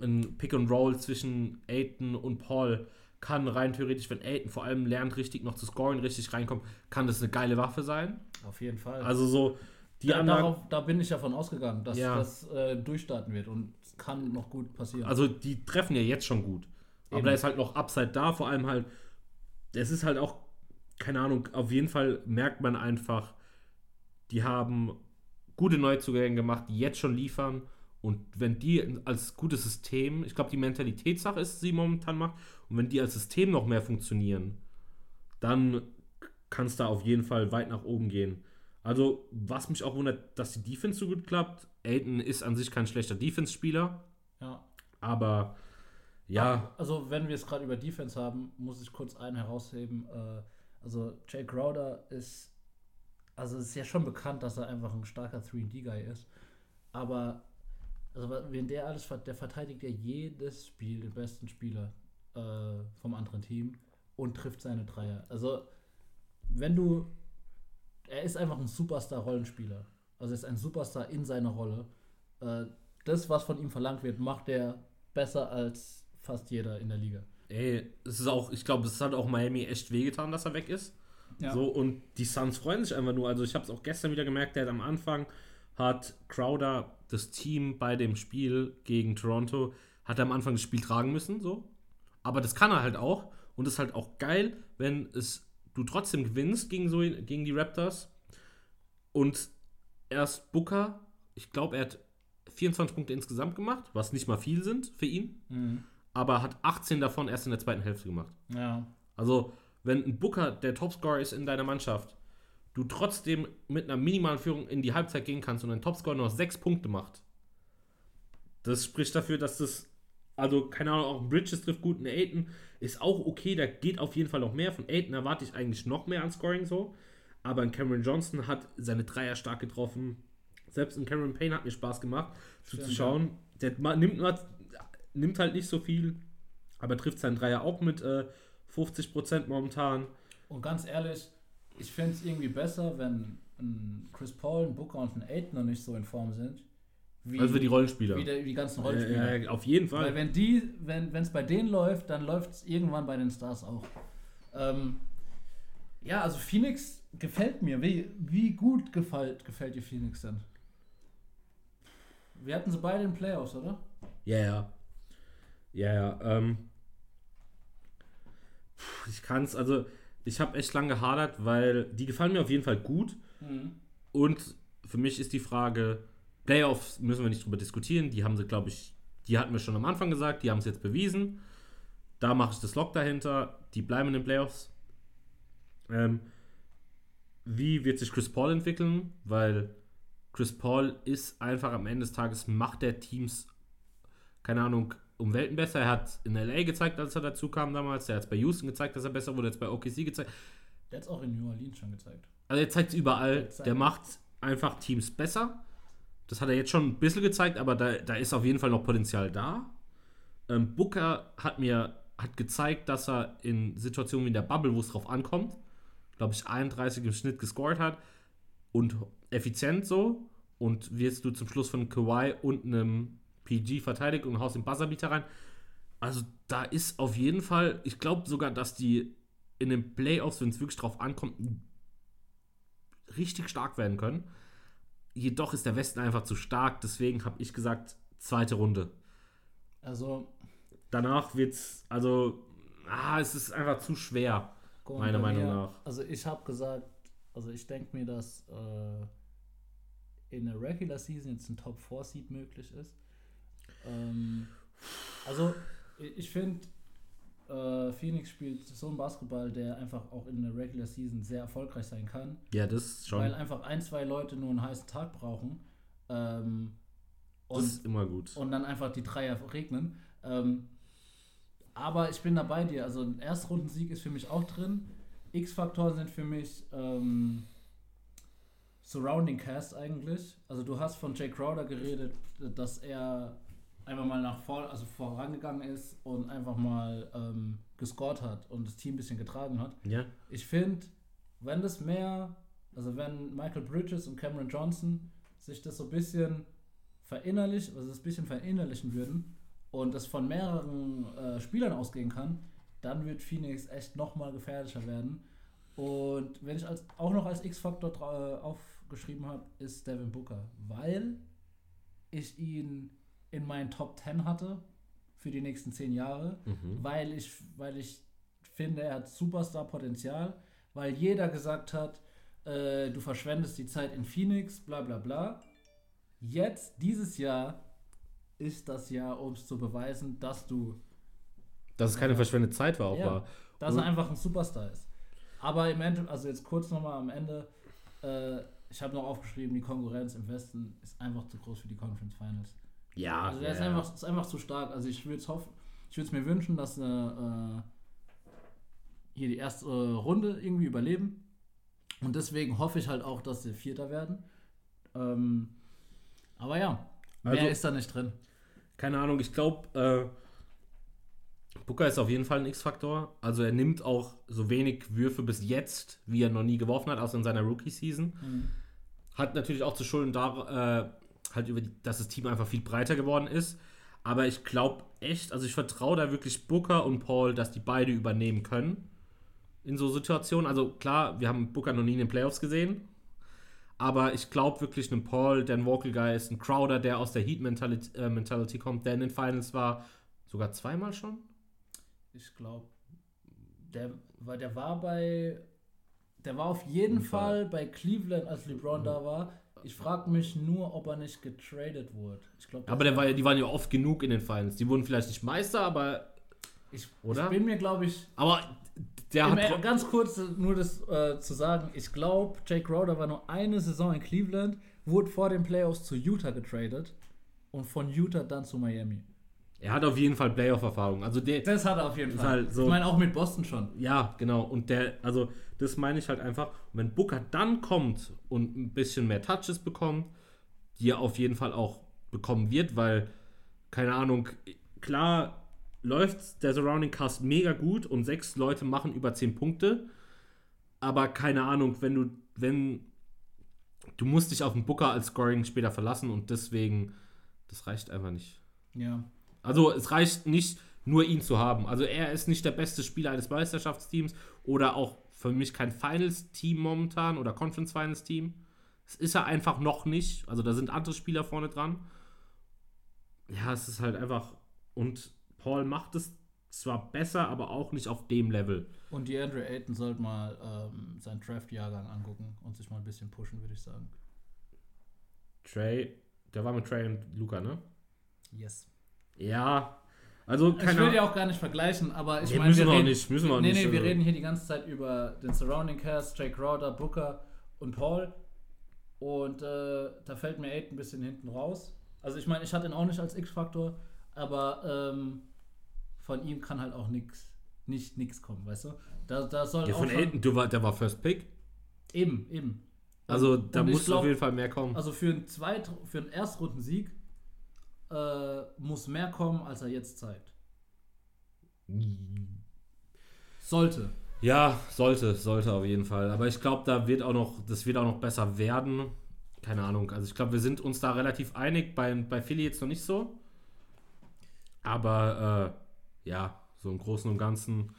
S2: ein Pick and Roll zwischen Aiton und Paul kann rein theoretisch, wenn Aiton vor allem lernt, richtig noch zu scoren, richtig reinkommt, kann das eine geile Waffe sein.
S3: Auf jeden Fall.
S2: Also so,
S3: die ja, darauf, da bin ich davon ausgegangen, dass ja. das äh, durchstarten wird und es kann noch gut passieren.
S2: Also die treffen ja jetzt schon gut. Eben. Aber da ist halt noch Upside da, vor allem halt, es ist halt auch, keine Ahnung, auf jeden Fall merkt man einfach, die haben gute Neuzugänge gemacht, die jetzt schon liefern. Und wenn die als gutes System, ich glaube, die Mentalitätssache ist, sie momentan macht, und wenn die als System noch mehr funktionieren, dann kann es da auf jeden Fall weit nach oben gehen. Also, was mich auch wundert, dass die Defense so gut klappt. Aiden ist an sich kein schlechter Defense-Spieler.
S3: Ja.
S2: Aber ja.
S3: Also, wenn wir es gerade über Defense haben, muss ich kurz einen herausheben. Äh, also, Jay Crowder ist. Also, es ist ja schon bekannt, dass er einfach ein starker 3D-Guy ist. Aber, also, wenn der alles. Der verteidigt ja jedes Spiel, den besten Spieler äh, vom anderen Team und trifft seine Dreier. Also, wenn du er ist einfach ein Superstar-Rollenspieler. Also er ist ein Superstar in seiner Rolle. Äh, das, was von ihm verlangt wird, macht er besser als fast jeder in der Liga.
S2: Ey, es ist auch, ich glaube, es hat auch Miami echt wehgetan, dass er weg ist. Ja. So, und die Suns freuen sich einfach nur. Also ich habe es auch gestern wieder gemerkt, der hat am Anfang hat Crowder das Team bei dem Spiel gegen Toronto, hat er am Anfang das Spiel tragen müssen, so. Aber das kann er halt auch. Und es ist halt auch geil, wenn es du trotzdem gewinnst gegen, so, gegen die Raptors. Und erst Booker, ich glaube, er hat 24 Punkte insgesamt gemacht, was nicht mal viel sind für ihn. Mhm. Aber hat 18 davon erst in der zweiten Hälfte gemacht.
S3: Ja.
S2: Also, wenn ein Booker der Topscorer ist in deiner Mannschaft, du trotzdem mit einer minimalen Führung in die Halbzeit gehen kannst und ein Topscorer noch 6 Punkte macht, das spricht dafür, dass das also, keine Ahnung, auch Bridges trifft gut. Ein Aiden ist auch okay, da geht auf jeden Fall noch mehr. Von Aiden erwarte ich eigentlich noch mehr an Scoring so. Aber ein Cameron Johnson hat seine Dreier stark getroffen. Selbst ein Cameron Payne hat mir Spaß gemacht, zuzuschauen. Der nimmt, nimmt halt nicht so viel, aber trifft seinen Dreier auch mit äh, 50% momentan.
S3: Und ganz ehrlich, ich finde es irgendwie besser, wenn ein Chris Paul, ein Booker und ein Aiden noch nicht so in Form sind.
S2: Wie, also die Rollenspieler.
S3: Wie, der, wie die ganzen Rollenspieler.
S2: Ja, auf jeden Fall.
S3: Weil wenn die, wenn es bei denen läuft, dann läuft es irgendwann bei den Stars auch. Ähm, ja, also Phoenix gefällt mir. Wie, wie gut gefällt, gefällt dir Phoenix denn? Wir hatten sie beide in Playoffs, oder?
S2: Ja, ja. Ja, ja. Ähm, ich kann es, also ich habe echt lange gehadert, weil die gefallen mir auf jeden Fall gut. Mhm. Und für mich ist die Frage, Playoffs müssen wir nicht drüber diskutieren. Die haben sie, glaube ich, die hatten wir schon am Anfang gesagt, die haben es jetzt bewiesen. Da mache ich das Lock dahinter. Die bleiben in den Playoffs. Ähm, wie wird sich Chris Paul entwickeln? Weil Chris Paul ist einfach am Ende des Tages, macht der Teams, keine Ahnung, um Welten besser. Er hat in LA gezeigt, als er dazu kam damals. Er hat es bei Houston gezeigt, dass er besser wurde. Jetzt bei OKC gezeigt.
S3: Der hat es auch in New Orleans schon gezeigt.
S2: Also er zeigt es überall.
S3: Der
S2: macht einfach Teams besser. Das hat er jetzt schon ein bisschen gezeigt, aber da, da ist auf jeden Fall noch Potenzial da. Ähm, Booker hat mir hat gezeigt, dass er in Situationen wie in der Bubble, wo es drauf ankommt, glaube ich, 31 im Schnitt gescored hat und effizient so. Und wirst du zum Schluss von Kawhi und einem PG verteidigt und haust den Buzzerbeater rein. Also da ist auf jeden Fall, ich glaube sogar, dass die in den Playoffs, wenn es wirklich drauf ankommt, richtig stark werden können. Jedoch ist der Westen einfach zu stark, deswegen habe ich gesagt, zweite Runde.
S3: Also,
S2: Danach wird's, also, ah, es ist einfach zu schwer.
S3: mal,
S2: Meiner Meinung
S3: mir-
S2: nach.
S3: Also, ich habe gesagt, also ich denke mir, dass äh, in der Regular Season jetzt ein Top 4 Seed möglich ist. Ähm, also, ich, finde, äh, Phoenix spielt so einen Basketball, der einfach auch in der Regular Season sehr erfolgreich sein kann.
S2: Ja, das schon.
S3: Weil einfach ein, zwei Leute nur einen heißen Tag brauchen. Ähm,
S2: das
S3: und,
S2: ist immer gut.
S3: und dann einfach die Dreier regnen. Ähm, aber ich bin da bei dir. Also ein Erstrundensieg ist für mich auch drin. X-Faktoren sind für mich ähm, Surrounding Cast eigentlich. Also du hast von Jay Crowder geredet, dass er einfach mal nach vor, also vorangegangen ist und einfach mal ähm, gescored hat und das Team ein bisschen getragen hat.
S2: Ja,
S3: Ich finde, wenn das mehr, also wenn Michael Bridges und Cameron Johnson sich das so ein bisschen verinnerlich, also das bisschen verinnerlichen würden und das von mehreren äh, Spielern ausgehen kann, dann wird Phoenix echt nochmal gefährlicher werden. Und wenn ich als, auch noch als X-Faktor äh, aufgeschrieben habe, ist Devin Booker, weil ich ihn in meinen Top 10 hatte für die nächsten 10 Jahre
S2: mhm.
S3: weil ich, weil ich finde, er hat Superstar-Potenzial, weil jeder gesagt hat, äh, du verschwendest die Zeit in Phoenix, bla bla bla. Jetzt, dieses Jahr, ist das Jahr, um es zu beweisen, dass du,
S2: Dass es keine
S3: Ja.
S2: verschwendete Zeit war auch
S3: Ja.
S2: war.
S3: dass
S2: Und-
S3: er einfach ein Superstar ist. Aber im Ende, also jetzt kurz nochmal am Ende, äh, ich habe noch aufgeschrieben, die Konkurrenz im Westen ist einfach zu groß für die Conference Finals.
S2: Ja,
S3: Also der
S2: ja,
S3: ist,
S2: ja.
S3: einfach, ist einfach zu stark. Also ich würde es hoffen, ich würde es mir wünschen, dass wir äh, hier die erste äh, Runde irgendwie überleben. Und deswegen hoffe ich halt auch, dass sie Vierter werden. Ähm, aber ja, mehr
S2: Also-
S3: ist da nicht drin.
S2: keine Ahnung, ich glaube, äh, Booker ist auf jeden Fall ein X-Faktor. Also er nimmt auch so wenig Würfe bis jetzt, wie er noch nie geworfen hat, außer in seiner Rookie-Season. Hat natürlich auch zu Schulden da, äh, halt über die, dass das Team einfach viel breiter geworden ist. Aber ich glaube echt, also ich vertraue da wirklich Booker und Paul, dass die beide übernehmen können in so Situationen. Also klar, wir haben Booker noch nie in den Playoffs gesehen. Aber ich glaube wirklich, ein Paul, der ein Vocal Guy ist, ein Crowder, der aus der Heat-Mentality äh, Mentality kommt, der in den Finals war, sogar zweimal schon.
S3: Ich glaube, der, war- der war bei. Der war auf jeden
S2: Jeden
S3: Fall bei Cleveland, als LeBron da war. Ich frage mich nur, ob er nicht getradet wurde. Ich glaub,
S2: Aber der war, ja- die waren ja oft genug in den Finals. Die wurden vielleicht nicht Meister, aber,
S3: ich,
S2: Oder?
S3: ich bin mir, glaube ich,
S2: aber der hat.
S3: ganz kurz äh, nur das äh, zu sagen, ich glaube, Jake Crowder war nur eine Saison in Cleveland, wurde vor den Playoffs zu Utah getradet und von Utah dann zu Miami.
S2: Er hat auf jeden Fall Playoff-Erfahrung. Also der,
S3: Das hat er auf jeden Fall.
S2: halt so-
S3: Ich meine auch mit Boston schon.
S2: Ja, genau. Und der, also das meine ich halt einfach. Und wenn Booker dann kommt und ein bisschen mehr Touches bekommt, die er auf jeden Fall auch bekommen wird, weil, keine Ahnung, klar läuft der Surrounding Cast mega gut und sechs Leute machen über zehn Punkte. Aber keine Ahnung, wenn du, wenn du musst dich auf den Booker als Scoring später verlassen und deswegen, das reicht einfach nicht.
S3: Ja.
S2: Also es reicht nicht, nur ihn zu haben. Also er ist nicht der beste Spieler eines Meisterschaftsteams oder auch für mich kein Finals-Team momentan oder Conference-Finals-Team. Das ist er einfach noch nicht. Also da sind andere Spieler vorne dran. Ja, es ist halt einfach. Und Paul macht es zwar besser, aber auch nicht auf dem Level.
S3: Und die Andre Ayton sollte mal ähm, seinen Draft-Jahrgang angucken und sich mal ein bisschen pushen, würde ich sagen.
S2: Trey, der war mit Trey und Luca, ne?
S3: Yes.
S2: Ja, also
S3: Ich
S2: keine
S3: will
S2: Ahnung.
S3: die auch gar nicht vergleichen, aber ich
S2: Nee,
S3: meine,
S2: müssen
S3: wir
S2: wir auch
S3: reden,
S2: nicht, müssen wir auch
S3: nee,
S2: nicht,
S3: Nee, wir
S2: also-
S3: reden hier die ganze Zeit über den Surrounding Cast, Jake Crowder, Booker und Paul. Und äh, da fällt mir Aiden ein bisschen hinten raus. Also ich meine, ich hatte ihn auch nicht als X-Faktor. aber ähm, von ihm kann halt auch nix, nicht nichts kommen, weißt du? Da, da soll auch
S2: von Elton, du war, der war First Pick.
S3: Eben, eben.
S2: Also
S3: Und
S2: da
S3: ich
S2: muss
S3: glaub,
S2: auf jeden Fall mehr kommen.
S3: Also für einen Zweit für einen Erstrundensieg äh, muss mehr kommen, als er jetzt zeigt. Sollte.
S2: Ja, sollte, sollte auf jeden Fall. Aber ich glaube, da wird auch noch, das wird auch noch besser werden. Keine Ahnung. Also ich glaube, wir sind uns da relativ einig. Bei, bei Philly jetzt noch nicht so. Aber äh, ja, so im Großen und Ganzen.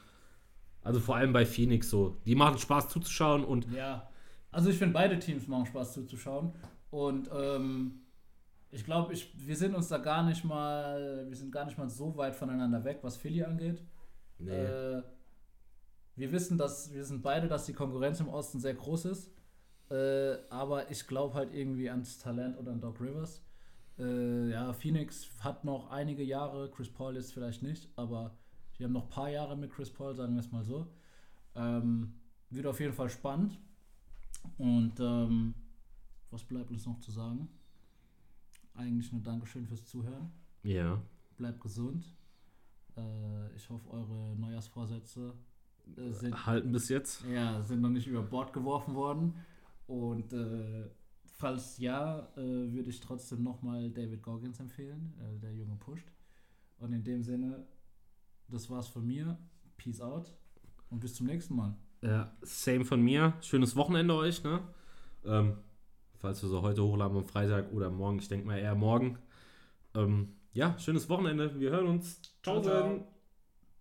S2: Also vor allem bei Phoenix so. Die machen Spaß zuzuschauen und
S3: Ja. Also ich finde beide Teams machen Spaß zuzuschauen. Und ähm, ich glaube, ich, wir sind uns da gar nicht mal, wir sind gar nicht mal so weit voneinander weg, was Philly angeht.
S2: nee.
S3: Äh, wir wissen, dass wir sind beide, dass die Konkurrenz im Osten sehr groß ist. Äh, aber ich glaube halt irgendwie ans Talent oder an Doc Rivers. Äh, ja, Phoenix hat noch einige Jahre, Chris Paul ist vielleicht nicht, aber wir haben noch ein paar Jahre mit Chris Paul, sagen wir es mal so. Ähm, wird auf jeden Fall spannend. Und ähm, was bleibt uns noch zu sagen? Eigentlich nur Dankeschön fürs Zuhören.
S2: ja.
S3: Bleibt gesund. Äh, ich hoffe, eure Neujahrsvorsätze äh, sind,
S2: Halten bis jetzt.
S3: ja, sind noch nicht über Bord geworfen worden. Und äh, falls ja, äh, würde ich trotzdem nochmal David Goggins empfehlen. Äh, der Junge pusht. Und in dem Sinne, das war's von mir. Peace out. Und bis zum nächsten Mal.
S2: Ja, same von mir. Schönes Wochenende euch, ne? Ähm, falls wir so heute hochladen am Freitag oder morgen, ich denke mal eher morgen. Ähm, ja, schönes Wochenende. Wir hören uns.
S3: Ciao.
S2: ciao.